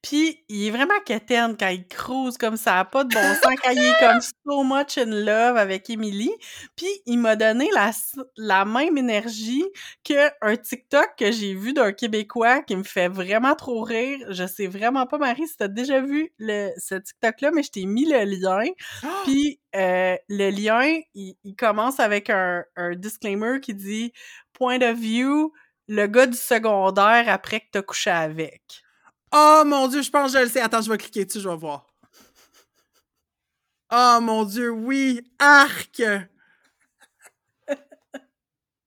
Puis, il est vraiment quétaine quand il cruise comme ça, pas de bon sens, quand il est comme so much in love avec Emily. Puis, il m'a donné la, la même énergie qu'un TikTok que j'ai vu d'un Québécois qui me fait vraiment trop rire. Je sais vraiment pas, Marie, si t'as déjà vu le, ce TikTok-là, mais je t'ai mis le lien. Ah! Puis, euh, le lien, il, il commence avec un, un disclaimer qui dit « Point of view, le gars du secondaire après que t'as couché avec. » Oh mon Dieu, je pense que je le sais. Attends, je vais cliquer dessus, je vais voir. Oh mon Dieu, oui, arc!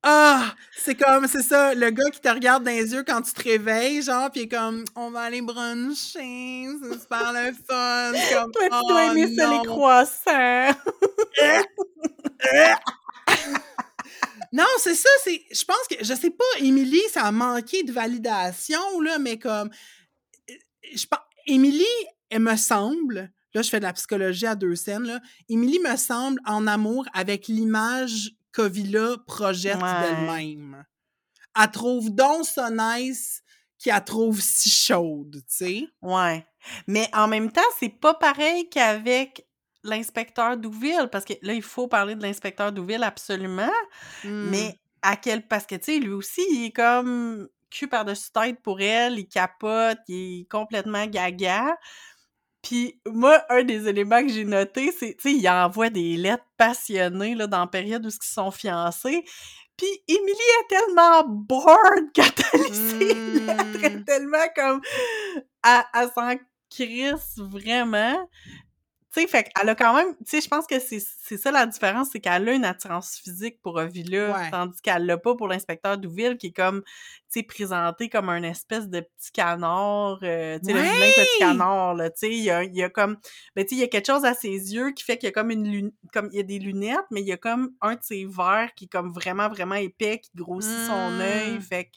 Ah, c'est comme, c'est ça, le gars qui te regarde dans les yeux quand tu te réveilles, genre, est comme, on va aller bruncher, c'est super le fun. Comme, Toi, tu dois aimer ça, les croissants. non, c'est ça, c'est, je pense que, je sais pas, Émilie, ça a manqué de validation, là, mais comme, je Émilie, elle me semble, là, je fais de la psychologie à deux scènes, là. Émilie me semble en amour avec l'image qu'Ovila projette d'elle-même. Elle trouve donc ça nice qu'elle trouve si chaude, tu sais? Ouais. Mais en même temps, c'est pas pareil qu'avec l'inspecteur Douville, parce que là, il faut parler de l'inspecteur Douville absolument, mais mmh. à quel... Parce que, tu sais, lui aussi, il est comme cul par-dessus tête pour elle, il capote, il est complètement gaga. Puis moi, un des éléments que j'ai noté, c'est, tu sais, il envoie des lettres passionnées là, dans la période où ils sont fiancés. Puis Émilie est tellement bored quand elle lit lettres, est mmh. tellement comme... à, à s'en crisse vraiment. Tu sais, fait qu'elle a quand même, tu sais, je pense que c'est ça la différence, c'est qu'elle a une attirance physique pour Ovila, tandis qu'elle l'a pas pour l'inspecteur Douville, qui est comme, tu sais, présenté comme un espèce de petit canard, euh, tu sais, le vilain petit canard, là, tu sais, il y a, y a, comme, ben, tu sais, il y a quelque chose à ses yeux qui fait qu'il y a comme une lune, comme, il y a des lunettes, mais il y a comme un de ses verres qui est comme vraiment, vraiment épais, qui grossit son œil, mmh. fait que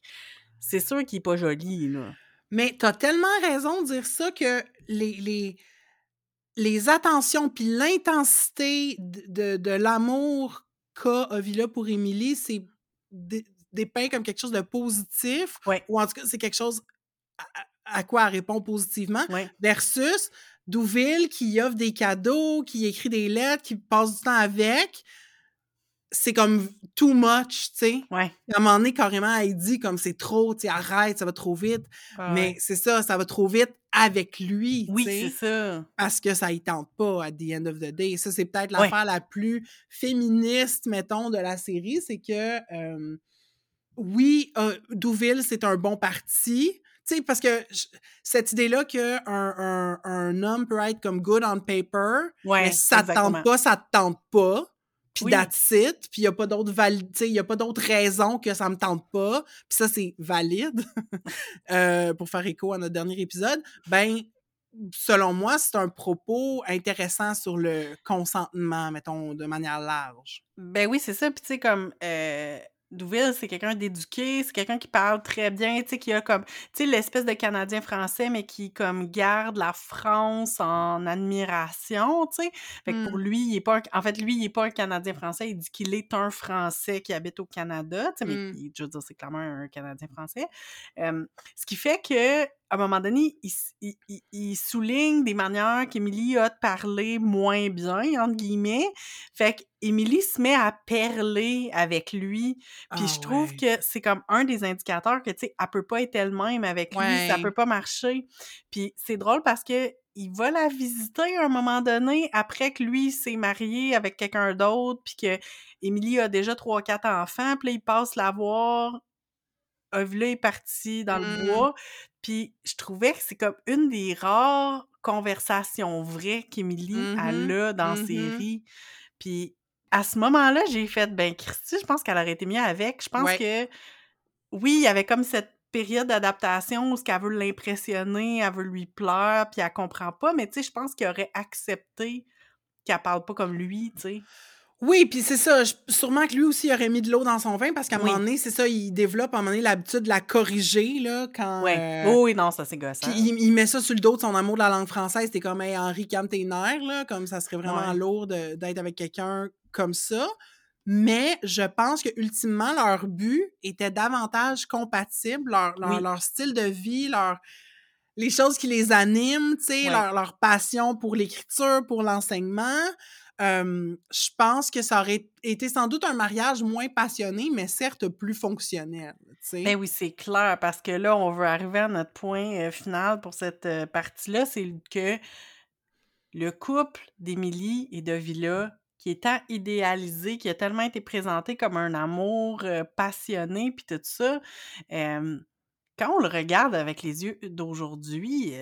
c'est sûr qu'il est pas joli, là. Mais t'as tellement raison de dire ça que les, les les attentions puis l'intensité de, de, l'amour qu'a Ovila pour Émilie, c'est dépeint comme quelque chose de positif. Ou en tout cas, c'est quelque chose à, quoi elle répond positivement. Versus Douville qui offre des cadeaux, qui écrit des lettres, qui passe du temps avec c'est comme too much, tu sais. Ouais. À un moment donné, carrément, elle dit comme c'est trop, tu sais, arrête, ça va trop vite. Mais c'est ça, ça va trop vite avec lui. Oui, c'est ça. Parce que ça y tente pas, at the end of the day. Ça, c'est peut-être l'affaire la plus féministe, mettons, de la série, c'est que, oui, euh, Douville, c'est un bon parti. Tu sais, parce que cette idée-là qu'un un, un, homme peut être comme good on paper, mais ça te tente pas, ça te tente pas puis that's it, puis il n'y a pas d'autres il y a pas d'autres raisons que ça me tente pas, puis ça c'est valide euh, pour faire écho à notre dernier épisode, ben selon moi, c'est un propos intéressant sur le consentement, mettons, de manière large. Ben oui, c'est ça. Puis tu sais, comme euh, Douville, c'est quelqu'un d'éduqué, c'est quelqu'un qui parle très bien, tu sais, qui a comme, tu sais, l'espèce de Canadien français, mais qui, comme, garde la France en admiration, tu sais. Fait que pour mmh. lui, il est pas, en fait, lui, il est pas un Canadien français, il dit qu'il est un Français qui habite au Canada, tu sais, mais mmh. je veux dire, c'est clairement un Canadien français. ce qui fait que, un moment donné, il, souligne des manières qu'Émilie a de parler moins bien, entre guillemets. Fait qu'Émilie se met à perler avec lui. Puis je ah trouve que c'est comme un des indicateurs que, tu sais, elle peut pas être elle-même avec lui, ça peut pas marcher. Puis c'est drôle parce que il va la visiter à un moment donné après que lui s'est marié avec quelqu'un d'autre, puis que Émilie a déjà trois quatre enfants, puis là, il passe la voir. Ovula est parti dans le mmh. bois. Puis je trouvais que c'est comme une des rares conversations vraies qu'Émilie a mmh là dans mmh série. Puis à ce moment-là, j'ai fait ben Christy, je pense qu'elle aurait été mieux avec. Je pense que oui, il y avait comme cette période d'adaptation où ce qu'elle veut l'impressionner, elle veut lui plaire, puis elle comprend pas, mais tu sais, je pense qu'il aurait accepté qu'elle parle pas comme lui, tu sais. Oui, puis c'est ça. sûrement que lui aussi aurait mis de l'eau dans son vin parce qu'à un moment donné, c'est ça, il développe à un moment donné l'habitude de la corriger, là, quand. Euh, oui, non, ça c'est gossant. Puis il, met ça sur le dos de son amour de la langue française. T'es comme, hey, Henri, calme tes nerfs, là, comme ça serait vraiment lourd d'être avec quelqu'un comme ça. Mais je pense que ultimement, leur but était davantage compatible, leur, leur, style de vie, leur les choses qui les animent, tu sais, leur, leur passion pour l'écriture, pour l'enseignement je pense que ça aurait été sans doute un mariage moins passionné, mais certes plus fonctionnel. Ben oui, c'est clair, parce que là, on veut arriver à notre point final pour cette partie-là, c'est que le couple d'Émilie et de Villa, qui est tant idéalisé, qui a tellement été présenté comme un amour passionné, puis tout ça, quand on le regarde avec les yeux d'aujourd'hui,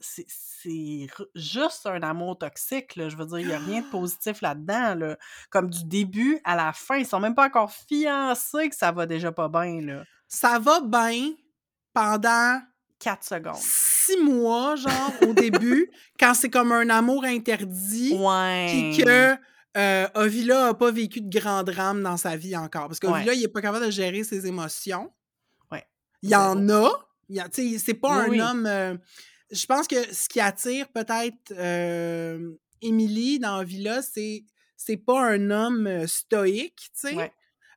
c'est juste un amour toxique, là. Je veux dire, il n'y a rien de positif là-dedans, là. Comme du début à la fin. Ils sont même pas encore fiancés que ça va déjà pas bien. Ça va bien pendant... Quatre secondes. Six mois, genre, au début, quand c'est comme un amour interdit. Ouais. Puis que... Euh, Ovila n'a pas vécu de grand drame dans sa vie encore. Parce qu'Ovila, il n'est pas capable de gérer ses émotions. Ouais. Il y en a. C'est pas un homme. Euh, je pense que ce qui attire peut-être euh, Émilie dans Villa, c'est c'est pas un homme stoïque, tu sais.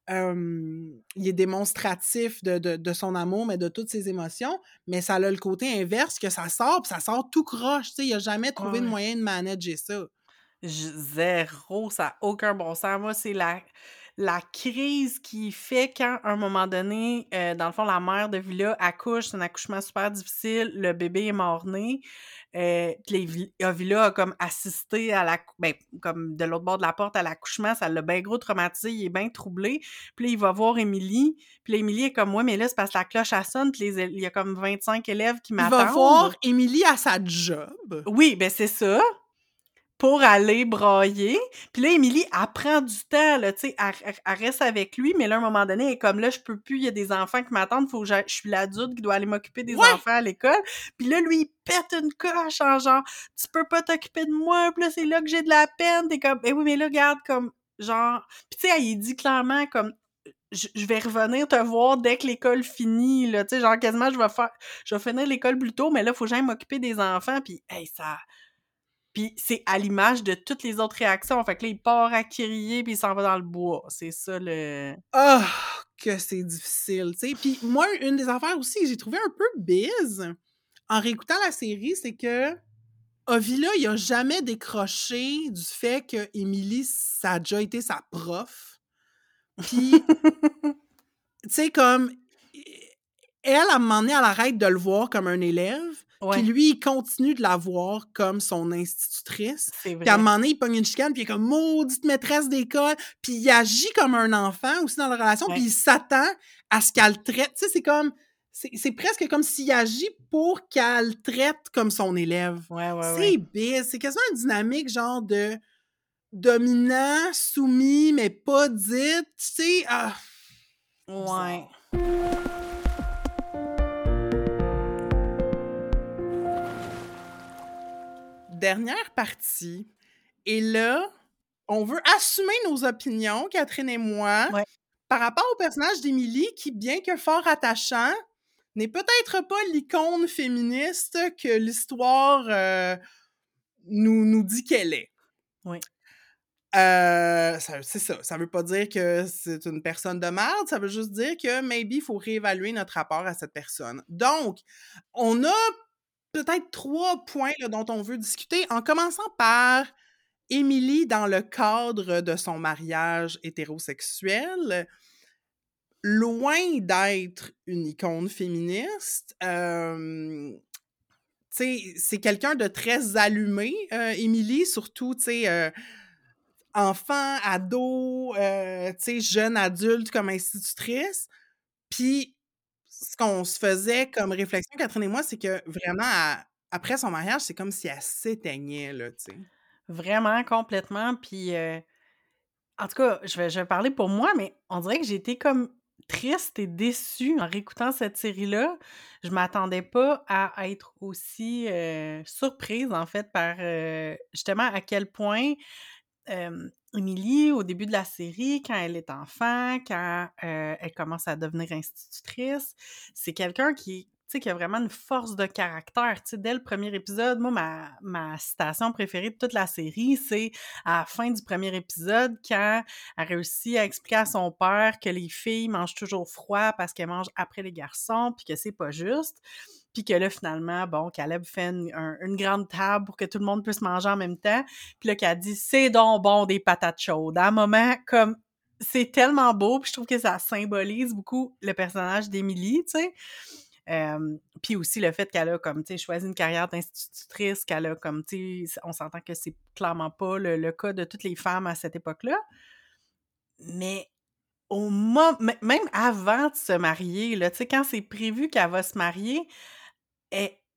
il est démonstratif de, de, son amour, mais de toutes ses émotions, mais ça a le côté inverse que ça sort, puis ça sort tout croche, tu sais. Il a jamais trouvé de moyen de manager ça. zéro, ça n'a aucun bon sens. Moi, c'est la la crise qui fait quand, à un moment donné, euh, dans le fond, la mère de Villa accouche, c'est un accouchement super difficile, le bébé est mort-né. Euh, puis Villa a comme assisté à la ben, comme de l'autre bord de la porte à l'accouchement, ça l'a bien gros traumatisé, il est bien troublé. Puis là, il va voir Émilie, puis Émilie est comme moi, mais là, c'est parce que la cloche à sonne, puis il y a comme 25 élèves qui m'attendent. Il va voir Émilie à sa job. Oui, ben c'est ça pour aller brailler. Puis là, Émilie, elle prend du temps, là, tu sais, elle, reste avec lui, mais là, à un moment donné, elle est comme là, je peux plus, il y a des enfants qui m'attendent, faut que je, suis l'adulte qui doit aller m'occuper des enfants à l'école. Puis là, lui, il pète une coche en genre, tu peux pas t'occuper de moi, puis là, c'est là que j'ai de la peine. T'es comme, eh oui, mais là, regarde, comme, genre, puis tu sais, il dit clairement, comme, je, vais revenir te voir dès que l'école finit, là, tu sais, genre, quasiment, je vais faire, je vais finir l'école plus tôt, mais là, faut que j'aille m'occuper des enfants, puis, hey, ça puis c'est à l'image de toutes les autres réactions. Fait que là, il part à crier, puis il s'en va dans le bois. C'est ça le. Ah, que c'est difficile, tu sais. Puis moi, une des affaires aussi que j'ai trouvé un peu bise en réécoutant la série, c'est que Ovila, il a jamais décroché du fait que Émilie, ça a déjà été sa prof. Puis, tu sais, comme. Elle, a demandé à l'arrêt de le voir comme un élève. Puis lui, il continue de la voir comme son institutrice. Puis à un moment donné, il pogne une chicane, puis il est comme maudite maîtresse d'école. Puis il agit comme un enfant aussi dans la relation, puis il s'attend à ce qu'elle traite. Tu sais, c'est comme. C'est presque comme s'il agit pour qu'elle traite comme son élève. Ouais, ouais, c'est bise. C'est quasiment une dynamique genre de dominant, soumis, mais pas dit. Tu sais. Ah, ouais. Dernière partie. Et là, on veut assumer nos opinions, Catherine et moi, par rapport au personnage d'Émilie, qui, bien que fort attachant, n'est peut-être pas l'icône féministe que l'histoire euh, nous, nous dit qu'elle est. Oui. Euh, c'est ça. Ça veut pas dire que c'est une personne de merde, ça veut juste dire que maybe il faut réévaluer notre rapport à cette personne. Donc, on a peut-être trois points dont on veut discuter, en commençant par Émilie dans le cadre de son mariage hétérosexuel. Loin d'être une icône féministe, c'est quelqu'un de très allumé, euh, Émilie, surtout, euh, enfant, ado, euh, jeune adulte comme institutrice. Puis, ce qu'on se faisait comme réflexion, Catherine et moi, c'est que vraiment, après son mariage, c'est comme si elle s'éteignait, là, tu sais. Vraiment, complètement. Puis, en tout cas, je vais, je vais parler pour moi, mais on dirait que j'ai été comme triste et déçue en réécoutant cette série-là. Je m'attendais pas à être aussi surprise, en fait, par justement à quel point Émilie, au début de la série, quand elle est enfant, quand elle commence à devenir institutrice, c'est quelqu'un qui, qui a vraiment une force de caractère. dès le premier épisode, moi, ma, ma citation préférée de toute la série, c'est à la fin du premier épisode, quand elle réussit à expliquer à son père que les filles mangent toujours froid parce qu'elles mangent après les garçons, puis que c'est pas juste. Puis que là, finalement, bon, Caleb fait une, grande table pour que tout le monde puisse manger en même temps. Puis là, qu'elle dit, c'est donc bon des patates chaudes. À un moment, comme, c'est tellement beau, puis je trouve que ça symbolise beaucoup le personnage d'Émilie, tu sais. puis aussi le fait qu'elle a comme tu choisi une carrière d'institutrice, qu'elle a comme tu on s'entend que c'est clairement pas le, cas de toutes les femmes à cette époque-là. Mais au moment même avant de se marier là, tu sais quand c'est prévu qu'elle va se marier,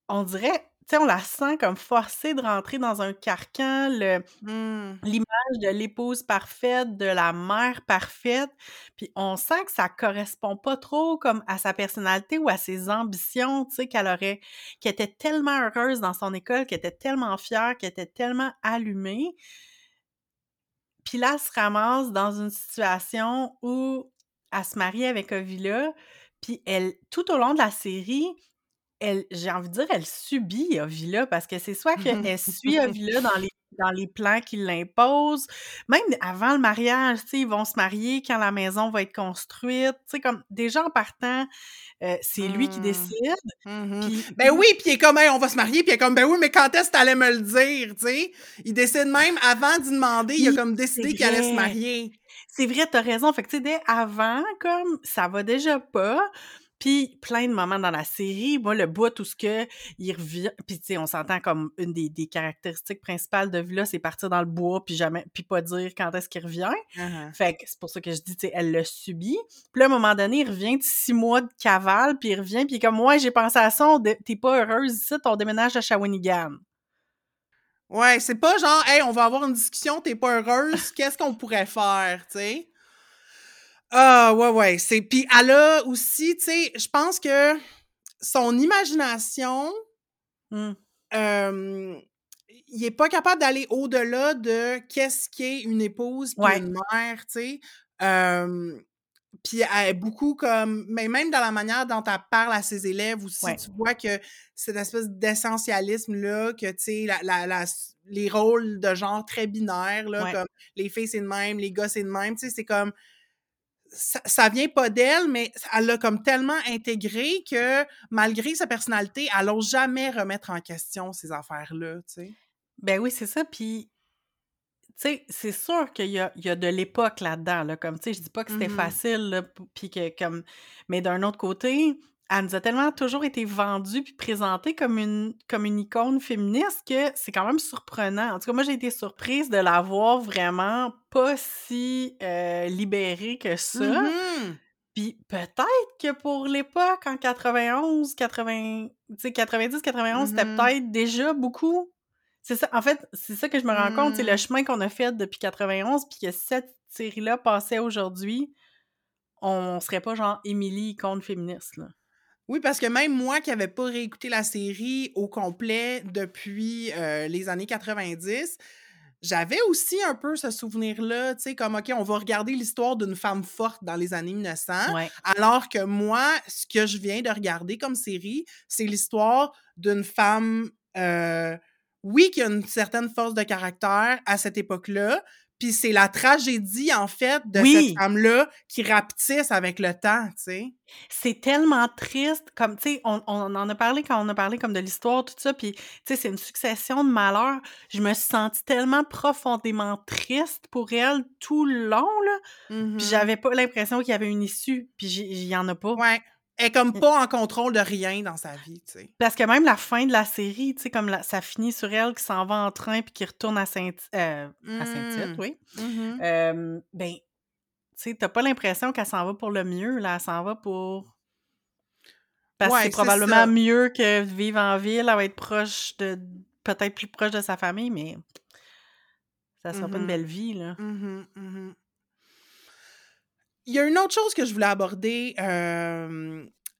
on dirait, tu sais, on la sent comme forcée de rentrer dans un carcan, mmh. l'image de l'épouse parfaite, de la mère parfaite, puis on sent que ça correspond pas trop comme à sa personnalité ou à ses ambitions, tu sais, qu'elle aurait, qu'elle était tellement heureuse dans son école, qu'elle était tellement fière, qu'elle était tellement allumée. Puis là, elle se ramasse dans une situation où elle se marie avec Ovila, puis elle, tout au long de la série, j'ai envie de dire, elle subit Ovila parce que c'est soit qu'elle suit Ovila dans les dans les plans qu'il l'impose. Même avant le mariage, ils vont se marier quand la maison va être construite. Tu comme déjà en partant, euh, c'est lui qui mmh. décide. Mmh ben oui, puis il est comme, on va se marier, puis il est comme, ben oui, mais quand est-ce que t'allais me le dire, tu sais? Il décide même, avant d'y demander, il a comme décidé qu'il allait se marier. C'est vrai, t'as raison. Fait que, tu sais, dès avant, comme, ça va déjà pas. Puis plein de moments dans la série, moi, le bout, tout ce que il revient, puis tu sais, on s'entend comme une des, caractéristiques principales de Villa, c'est partir dans le bois, puis jamais, puis pas dire quand est-ce qu'il revient. Uh-huh. Fait que c'est pour ça que je dis, tu sais, elle le subit. Puis là, à un moment donné, il revient de six mois de cavale, puis il revient, puis comme, moi, j'ai pensé à ça, t'es pas heureuse ici, ton déménage à Shawinigan. Ouais, c'est pas genre, hey, on va avoir une discussion, t'es pas heureuse, qu'est-ce qu'on pourrait faire, tu sais? Ah, ouais, ouais. C'est... Puis elle a aussi, tu sais, je pense que son imagination, mmh. il est pas capable d'aller au-delà de qu'est-ce qu'est une épouse puis une mère, tu sais. puis elle est beaucoup comme, mais même dans la manière dont elle parle à ses élèves aussi, tu vois que cette espèce d'essentialisme-là, que, tu sais, la, la, les rôles de genre très binaires, là, comme les filles c'est de même, les gars c'est de même, tu sais, c'est comme ça, vient pas d'elle, mais elle l'a comme tellement intégré que malgré sa personnalité, elle n'ose jamais remettre en question ces affaires-là, tu sais. Ben oui, c'est ça. Puis, tu sais, c'est sûr qu'il y a, de l'époque là-dedans, là, comme, tu sais, je dis pas que c'était mmh facile, puis que, comme... Mais d'un autre côté, elle nous a tellement toujours été vendue puis présentée comme une, comme une icône féministe que c'est quand même surprenant. En tout cas, moi, j'ai été surprise de la voir vraiment pas si euh, libérée que ça. Mm-hmm. Puis peut-être que pour l'époque, en 91, 80, 90, 91, c'était peut-être déjà beaucoup. C'est ça, en fait, c'est ça que je me rends compte, c'est le mm. chemin qu'on a fait depuis 91, puis que cette série-là passait aujourd'hui, on serait pas genre Émilie, icône féministe, là. Oui, parce que même moi qui n'avais pas réécouté la série au complet depuis euh, les années 90, j'avais aussi un peu ce souvenir-là, tu sais, comme, OK, on va regarder l'histoire d'une femme forte dans les années 1900, alors que moi, ce que je viens de regarder comme série, c'est l'histoire d'une femme, euh, oui, qui a une certaine force de caractère à cette époque-là, Puis c'est la tragédie, en fait, de cette femme-là qui rapetisse avec le temps, tu sais. C'est tellement triste, comme, tu sais, on, on, en a parlé quand on a parlé comme de l'histoire, tout ça, puis, tu sais, c'est une succession de malheurs. Je me suis sentie tellement profondément triste pour elle tout le long, là. Puis mm-hmm. j'avais pas l'impression qu'il y avait une issue, puis il y en a pas. Ouais. Elle est comme mmh. pas en contrôle de rien dans sa vie, tu sais. Parce que même la fin de la série, tu sais, comme ça finit sur elle qui s'en va en train puis qui retourne à Saint euh, à Saint-Tite, mmh. oui. Mmh ben, tu sais, t'as pas l'impression qu'elle s'en va pour le mieux, là. Elle s'en va pour. Parce que c'est probablement mieux que vivre en ville, elle va être proche de. Peut-être plus proche de sa famille, mais ça sera pas une belle vie, là. Il y a une autre chose que je voulais aborder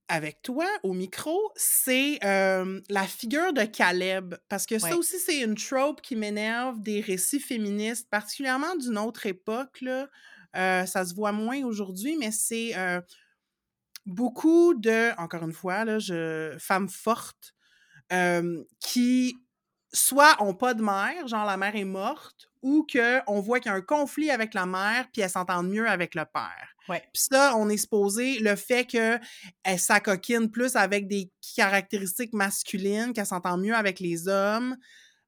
avec toi au micro, c'est la figure de Caleb. Parce que ça aussi, c'est une trope qui m'énerve des récits féministes, particulièrement d'une autre époque. Là. ça se voit moins aujourd'hui, mais c'est beaucoup de, encore une fois, là, je, femmes fortes qui soit ont pas de mère, genre la mère est morte, ou qu'on voit qu'il y a un conflit avec la mère, puis elles s'entendent mieux avec le père. Ouais. Puis ça, on est supposé, le fait qu'elle s'acoquine plus avec des caractéristiques masculines, qu'elle s'entend mieux avec les hommes,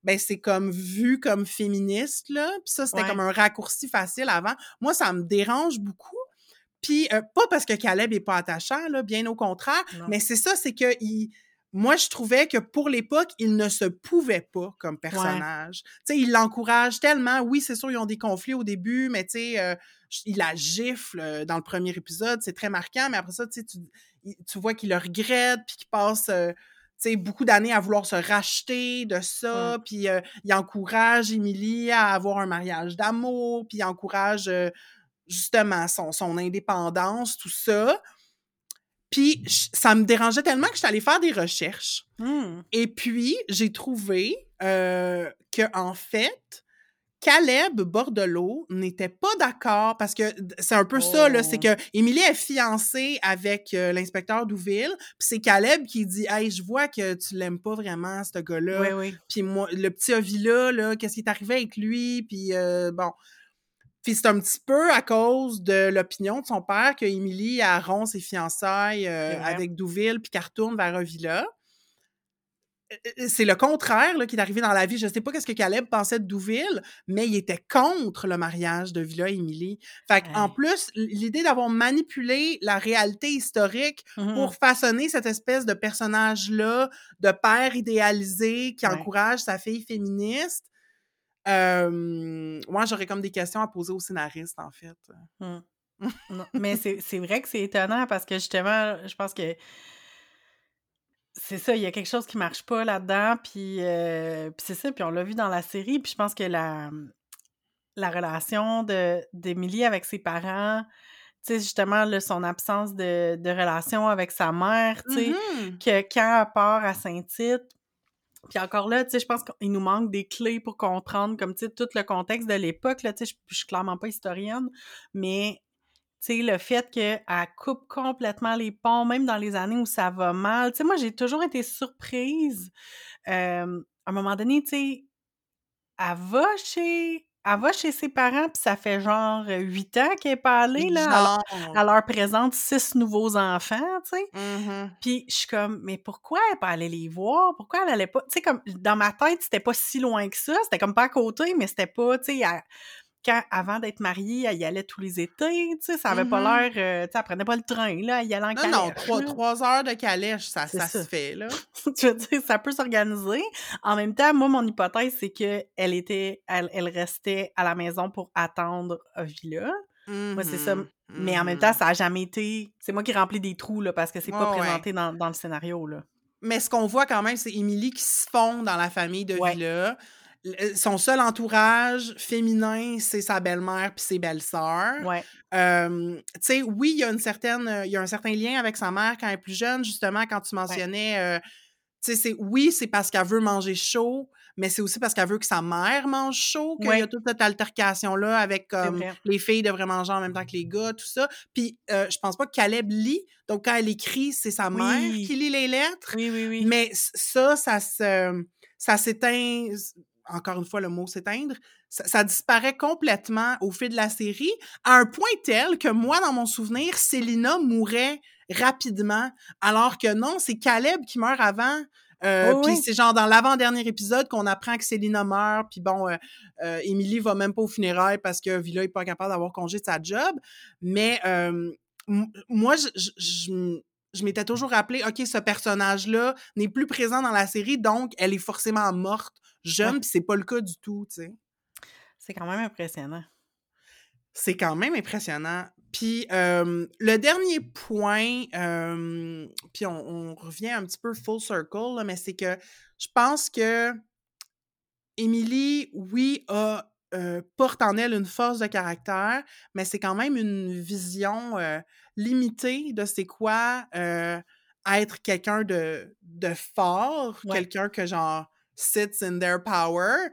ben c'est comme vu comme féministe, là. Puis ça, c'était comme un raccourci facile avant. Moi, ça me dérange beaucoup. Puis euh, pas parce que Caleb est pas attachant, là, bien au contraire, mais c'est ça, c'est que il moi, je trouvais que pour l'époque, il ne se pouvait pas comme personnage. Tu sais, il l'encourage tellement. Oui, c'est sûr, ils ont des conflits au début, mais euh, il la gifle euh, dans le premier épisode. C'est très marquant, mais après ça, tu, tu vois qu'il le regrette, puis qu'il passe euh, beaucoup d'années à vouloir se racheter de ça. Puis il encourage Émilie à avoir un mariage d'amour, puis il encourage justement son, son indépendance, tout ça. Puis ça me dérangeait tellement que j'étais allée faire des recherches. Mmh. Et puis, j'ai trouvé euh, que en fait, Caleb Bordelot n'était pas d'accord parce que c'est un peu ça, là, c'est oh. que Émilie est fiancée avec euh, l'inspecteur Douville, puis c'est Caleb qui dit Hey, je vois que tu l'aimes pas vraiment, ce gars-là. Oui, oui. Puis moi, le petit Ovila, là, qu'est-ce qui est arrivé avec lui? Puis euh, bon. Puis c'est un petit peu à cause de l'opinion de son père que Émilie a rompt ses fiançailles euh, avec Douville puis qu'elle retourne vers Avila. Euh, euh, c'est le contraire là, qui est arrivé dans la vie. Je ne sais pas qu'est-ce que Caleb pensait de Douville, mais il était contre le mariage de Villa et Émilie. Fait en plus, l'idée d'avoir manipulé la réalité historique mmh pour façonner cette espèce de personnage-là, de père idéalisé qui encourage sa fille féministe, moi, j'aurais comme des questions à poser au scénariste, en fait. Mmh. mais c'est vrai que c'est étonnant parce que justement, je pense que c'est ça, il y a quelque chose qui marche pas là-dedans, puis, c'est ça, puis on l'a vu dans la série, puis je pense que la, mmh, la relation d'Émilie avec ses parents, tu sais, justement, son absence de, relation avec sa mère, tu sais, mmh que quand elle part à Saint-Tite, puis encore là, tu sais, je pense qu'il nous manque des clés pour comprendre, comme, tu sais, tout le contexte de l'époque, là, tu sais, je suis clairement pas historienne, mais, tu sais, le fait qu'elle coupe complètement les ponts, même dans les années où ça va mal, tu sais, moi, j'ai toujours été surprise. à un moment donné, tu sais, elle va elle va chez ses parents, puis ça fait genre huit ans qu'elle est pas allée, là. Elle, leur présente six nouveaux enfants, tu sais. Mmh puis je suis comme, mais pourquoi elle n'est pas allée les voir? Pourquoi elle allait pas... Tu sais, comme, dans ma tête, c'était pas si loin que ça. C'était comme pas à côté, mais c'était pas, tu sais, avant d'être mariée, elle y allait tous les étés, tu sais, ça avait pas mm-hmm. l'air, euh, tu sais, elle prenait pas le train, là, elle y allait en calèche. Non, non, trois, heures de calèche, ça, ça, se fait, là. tu veux dire, ça peut s'organiser. En même temps, moi, mon hypothèse, c'est qu'elle était, elle, elle, restait à la maison pour attendre Villa. Moi, c'est ça. Mm-hmm. Mais en même temps, ça a jamais été... C'est moi qui remplis des trous, là, parce que c'est pas présenté dans, dans, le scénario, là. Mais ce qu'on voit quand même, c'est Émilie qui se fond dans la famille de Villa son seul entourage féminin, c'est sa belle-mère puis ses belles-sœurs. Ouais. tu sais, oui, il y a une certaine, il y a un certain lien avec sa mère quand elle est plus jeune, justement, quand tu mentionnais, tu sais, oui, c'est parce qu'elle veut manger chaud, mais c'est aussi parce qu'elle veut que sa mère mange chaud qu'il y a toute cette altercation-là avec comme les filles devraient manger en même temps que les gars, tout ça. Puis je pense pas que Caleb lit, donc quand elle écrit, c'est sa mère qui lit les lettres. Oui, oui, oui. Mais ça, ça se, ça s'éteint encore une fois, le mot s'éteindre, ça, disparaît complètement au fil de la série, à un point tel que moi, dans mon souvenir, Célina mourait rapidement, alors que non, c'est Caleb qui meurt avant. Euh, puis c'est genre dans l'avant-dernier épisode qu'on apprend que Célina meurt, puis bon, euh, euh Émilie va même pas au funérailles parce que Villa est pas capable d'avoir congé de sa job. Mais moi, je, je, m'étais toujours rappelé, OK, ce personnage-là n'est plus présent dans la série, donc elle est forcément morte jeune, puis c'est pas le cas du tout, tu sais. C'est quand même impressionnant. C'est quand même impressionnant. Puis le dernier point, puis on, revient un petit peu full circle, mais c'est que je pense que Émilie, oui, a, porte en elle une force de caractère, mais c'est quand même une vision limitée de c'est quoi être quelqu'un de, de fort, quelqu'un que genre sits in their power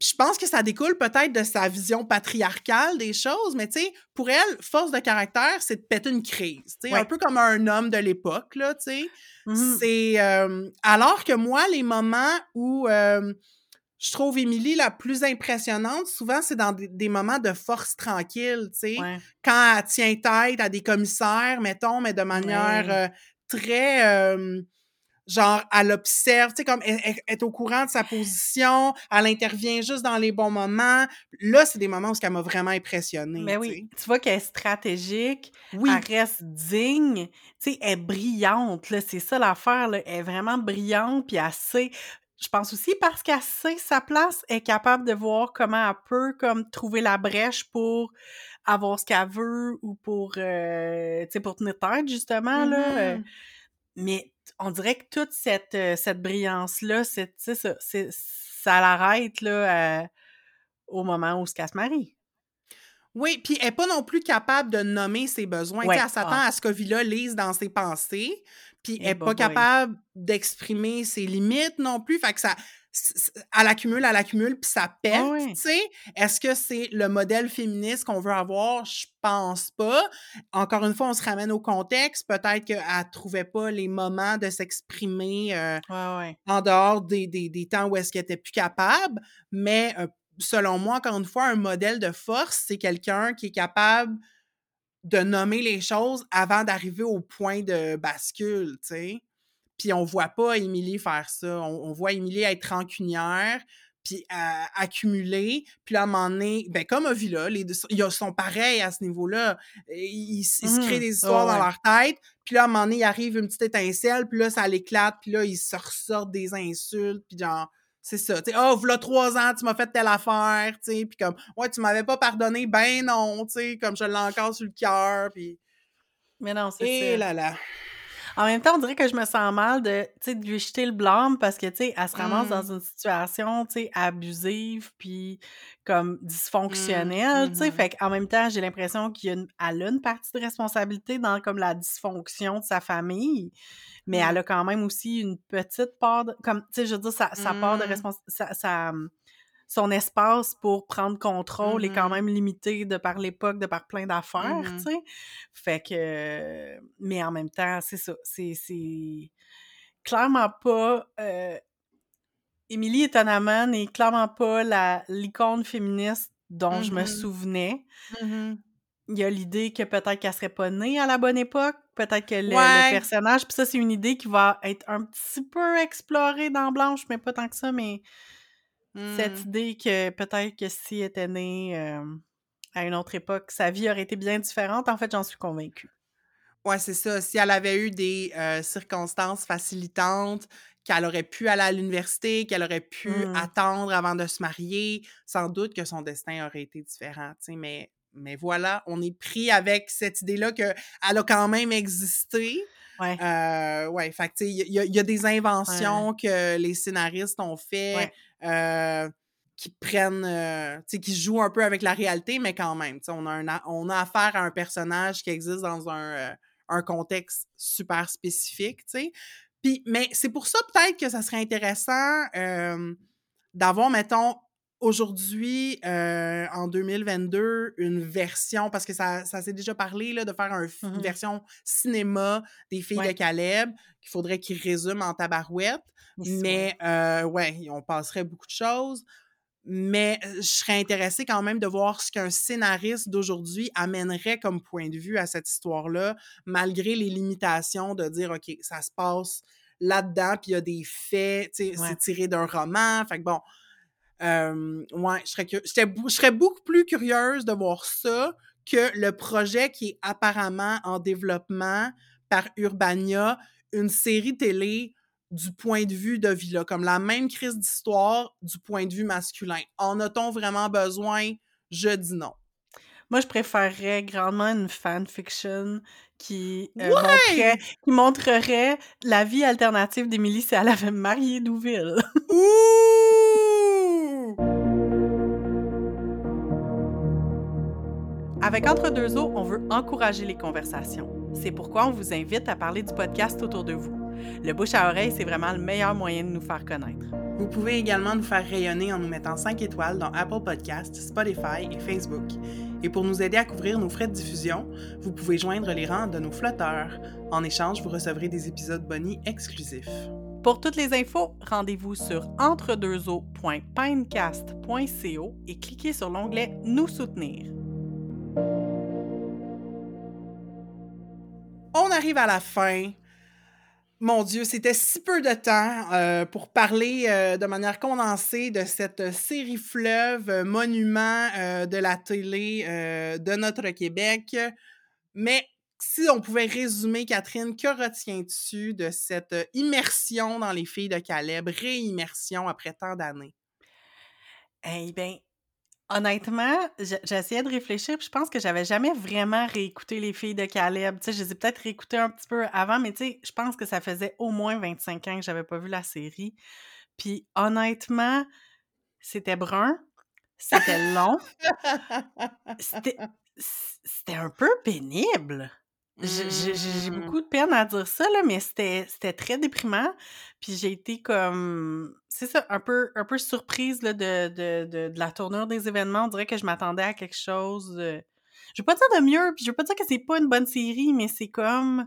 je pense que ça découle peut-être de sa vision patriarcale des choses, mais tu sais, pour elle, force de caractère, c'est de péter une crise. Tu sais, un peu comme un homme de l'époque, là, tu sais. Mmh c'est... alors que moi, les moments où je trouve Émilie la plus impressionnante, souvent, c'est dans des, moments de force tranquille, tu sais. Quand elle tient tête à des commissaires, mettons, mais de manière très genre, elle observe, tu sais, comme elle, est au courant de sa position, elle intervient juste dans les bons moments. Là, c'est des moments où elle m'a vraiment impressionnée. Mais oui, tu vois qu'elle est stratégique, oui. elle reste digne, tu sais, elle est brillante, là, c'est ça l'affaire, là, elle est vraiment brillante, puis elle sait... Je pense aussi parce qu'elle sait sa place, elle est capable de voir comment elle peut comme trouver la brèche pour avoir ce qu'elle veut ou pour, euh, tu sais, pour tenir tête, justement, là. Euh. Mm-hmm. mais on dirait que toute cette, euh, cette brillance-là, ça, ça l'arrête là, euh, au moment où ce qu'elle se marie. Oui, puis elle n'est pas non plus capable de nommer ses besoins. Elle s'attend ah. à ce que Villa lise dans ses pensées, puis elle n'est pas capable d'exprimer ses limites non plus. Fait que ça, elle accumule, elle accumule, puis ça pète, tu sais. Est-ce que c'est le modèle féministe qu'on veut avoir? Je pense pas. Encore une fois, on se ramène au contexte. Peut-être qu'elle trouvait pas les moments de s'exprimer euh, en dehors des, des, temps où est-ce qu'elle était plus capable. Mais euh, selon moi, encore une fois, un modèle de force, c'est quelqu'un qui est capable de nommer les choses avant d'arriver au point de bascule, tu sais. Puis on voit pas Émilie faire ça. On, voit Émilie être rancunière, puis accumuler. Puis là, à un moment donné, ben, comme Avila, les deux, ils sont pareils à ce niveau-là. Ils, se créent mmh. des histoires dans leur tête. Puis là, à un moment donné, il arrive une petite étincelle, puis là, ça l'éclate, puis là, ils se ressortent des insultes, puis genre, c'est ça. Tu sais, oh, voilà trois ans, tu m'as fait telle affaire, tu sais, puis comme, ouais, tu m'avais pas pardonné, ben non, tu sais, comme je l'ai encore sur le cœur, puis... Mais non, c'est ça. Et là là. En même temps, on dirait que je me sens mal de, de lui jeter le blâme parce que, tu sais, elle se ramasse dans mmh. une situation, tu sais, abusive puis comme mmh. dysfonctionnelle, tu sais. Mmh fait qu'en même temps, j'ai l'impression qu'il y a une, elle a une partie de responsabilité dans comme la dysfonction de sa famille, mais elle a quand même aussi une petite part de, comme, tu sais, je veux dire, sa, part de responsabilité, son espace pour prendre contrôle est quand mmh même limité de par l'époque, de par plein d'affaires, tu mmh sais. Fait que... Mais en même temps, c'est ça. C'est clairement pas... Euh... Émilie étonnamment n'est clairement pas la l'icône féministe dont je me mmh souvenais. Il y a l'idée que peut-être qu'elle serait pas née à la bonne époque, peut-être que le, le personnage, puis ça c'est une idée qui va être un petit peu explorée dans Blanche, mais pas tant que ça, mais cette mmh. idée que peut-être que si elle était née à une autre époque, sa vie aurait été bien différente, en fait, j'en suis convaincue. Ouais, c'est ça. Si elle avait eu des circonstances facilitantes, qu'elle aurait pu aller à l'université, qu'elle aurait pu mmh. attendre avant de se marier, sans doute que son destin aurait été différent. Mais, mais voilà, on est pris avec cette idée-là qu'elle a quand même existé. Ouais. Euh, ouais, fait il y, y, a des inventions que les scénaristes ont fait euh, qui prennent, euh, tu sais, qui jouent un peu avec la réalité, mais quand même, on a, un, on a affaire à un personnage qui existe dans un, euh, un contexte super spécifique, tu sais. Puis, mais c'est pour ça peut-être que ça serait intéressant d'avoir, mettons, aujourd'hui, euh, en 2022, une version, parce que ça, ça s'est déjà parlé là, de faire un, une Mmh version cinéma des filles de. Caleb, qu'il faudrait qu'ils résument en tabarouette. Mais euh, ouais, on passerait beaucoup de choses. Mais euh, je serais intéressée quand même de voir ce qu'un scénariste d'aujourd'hui amènerait comme point de vue à cette histoire-là, malgré les limitations de dire, OK, ça se passe là-dedans, puis il y a des faits, Ouais. c'est tiré d'un roman. Fait que bon, euh, ouais, je serais, je serais beaucoup plus curieuse de voir ça que le projet qui est apparemment en développement par Urbania, une série télé du point de vue de Villa, comme la même crise d'histoire du point de vue masculin. En a-t-on vraiment besoin? Je dis non. Moi, je préférerais grandement une fanfiction qui, euh, Ouais! montrait, qui montrerait la vie alternative d'Émilie si elle avait marié Douville. Ouh! Avec Entre deux eaux, on veut encourager les conversations. C'est pourquoi on vous invite à parler du podcast autour de vous. Le bouche à oreille, c'est vraiment le meilleur moyen de nous faire connaître. Vous pouvez également nous faire rayonner en nous mettant 5 étoiles dans Apple Podcasts, Spotify et Facebook. Et pour nous aider à couvrir nos frais de diffusion, vous pouvez joindre les rangs de nos flotteurs. En échange, vous recevrez des épisodes bonus exclusifs. Pour toutes les infos, rendez-vous sur entredeuxeaux.pinecast.co et cliquez sur l'onglet Nous soutenir. Arrive à la fin. Mon Dieu, c'était si peu de temps euh, pour parler euh, de manière condensée de cette série fleuve, euh, monument de la télé de notre Québec. Mais si on pouvait résumer, Catherine, que retiens-tu de cette immersion dans les filles de Caleb, réimmersion après tant d'années? Eh bien, honnêtement, je- j'essayais de réfléchir, puis je pense que j'avais jamais vraiment réécouté Les filles de Caleb. Tu sais, je les ai peut-être réécoutées un petit peu avant, mais tu sais, je pense que ça faisait au moins 25 ans que j'avais pas vu la série. Puis honnêtement, c'était brun, c'était long, c'était un peu pénible. J'ai j'ai- j'ai Mm. beaucoup de peine à dire ça, là, mais c'était très déprimant. Puis j'ai été comme, c'est ça, un peu, un peu surprise là, de, de, de, de la tournure des événements. On dirait que je m'attendais à quelque chose. de- Je veux pas dire de mieux, puis je veux pas dire que c'est pas une bonne série, mais c'est comme.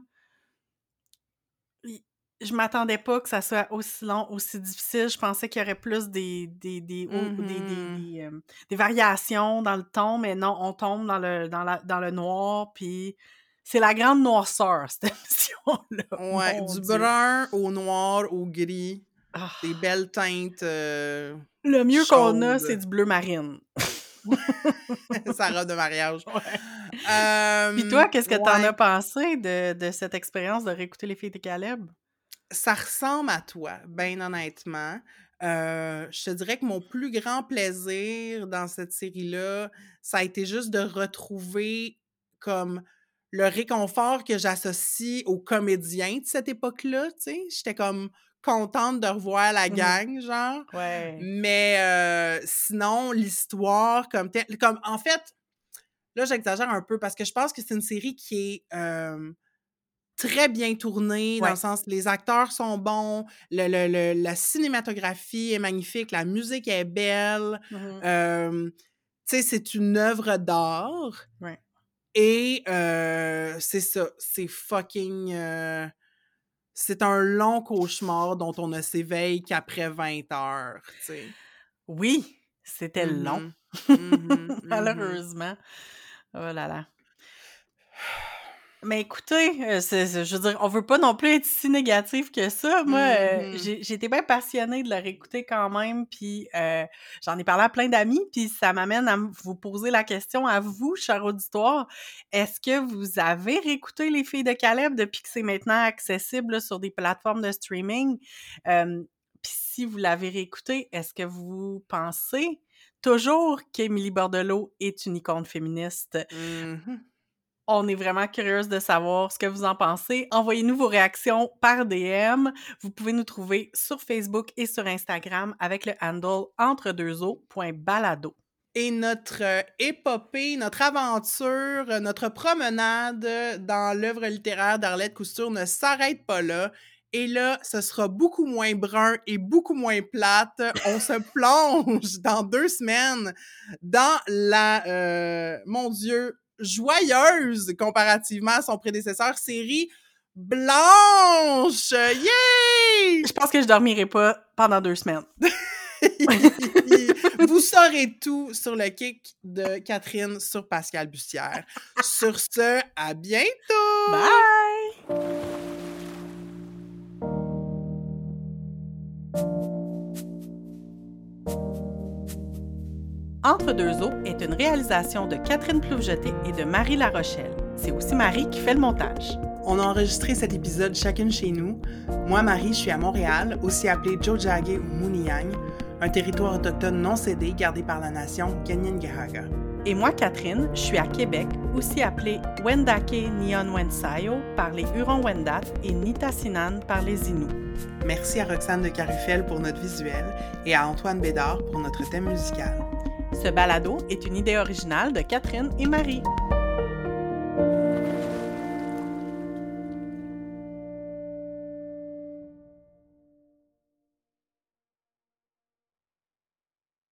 Je m'attendais pas que ça soit aussi long, aussi difficile. Je pensais qu'il y aurait plus des, des, des, des, des, des, euh, des variations dans le ton, mais non, on tombe dans le, dans la, dans le noir, puis c'est la grande noirceur, cette émission-là. Ouais, Mon du Dieu. brun au noir au gris, Ah. des belles teintes. euh, Le mieux qu'on a, c'est du bleu marine. sa robe de mariage. Ouais. Euh, Puis toi, qu'est-ce que t'en as pensé de, de cette expérience de réécouter les filles de Caleb? Ça ressemble à toi, bien honnêtement. Euh, je te dirais que mon plus grand plaisir dans cette série-là, ça a été juste de retrouver comme le réconfort que j'associe aux comédiens de cette époque-là, tu sais. J'étais comme contente de revoir la Mhm. gang, genre. Ouais. Mais euh, sinon, l'histoire comme telle, comme en fait, là j'exagère un peu parce que je pense que c'est une série qui est euh, très bien tournée dans le sens les acteurs sont bons, le, le- le- la cinématographie est magnifique, la musique est belle, euh, tu sais c'est une œuvre d'art Ouais. Et euh, c'est ça, c'est fucking euh, c'est un long cauchemar dont on ne s'éveille qu'après 20 heures, tu sais. Oui, c'était long, Mhm. Mhm, mhm. malheureusement. Oh là là. Mais écoutez, euh, c'est- c'est- je veux dire, on veut pas non plus être si négatif que ça. Moi, euh, Mhm. j'ai j'ai été bien passionnée de la réécouter quand même, puis euh, j'en ai parlé à plein d'amis, puis ça m'amène à m- vous poser la question à vous, cher auditoire. Est-ce que vous avez réécouté Les Filles de Caleb depuis que c'est maintenant accessible là, sur des plateformes de streaming? Euh, puis si vous l'avez réécouté, est-ce que vous pensez toujours qu'Émilie Bordelot est une icône féministe? Mhm. On est vraiment curieuse de savoir ce que vous en pensez. Envoyez-nous vos réactions par DM. Vous pouvez nous trouver sur Facebook et sur Instagram avec le handle entredeuxeaux.balado. Et notre euh, épopée, notre aventure, notre promenade dans l'œuvre littéraire d'Arlette Cousture ne s'arrête pas là. Et là, ce sera beaucoup moins brun et beaucoup moins plate. On se plonge dans deux semaines dans la, euh, mon Dieu, joyeuse comparativement à son prédécesseur, série Blanche! Yay! Je pense que je dormirai pas pendant deux semaines. Vous saurez tout sur le kick de Catherine sur Pascal Bussière. sur ce, à bientôt! Bye! Entre deux eaux est une réalisation de Catherine Plouvejeté et de Marie Larochelle. C'est aussi Marie qui fait le montage. On a enregistré cet épisode chacune chez nous. Moi, Marie, je suis à Montréal, aussi appelée Jojage ou Mouniang, un territoire autochtone non cédé gardé par la nation Ganyangahaga. Et moi, Catherine, je suis à Québec, aussi appelée Wendake Nyon Wensayo par les Hurons-Wendat et Nitassinan par les Inuits. Merci à Roxane de Carufel pour notre visuel et à Antoine Bédard pour notre thème musical. Ce balado est une idée originale de Catherine et Marie.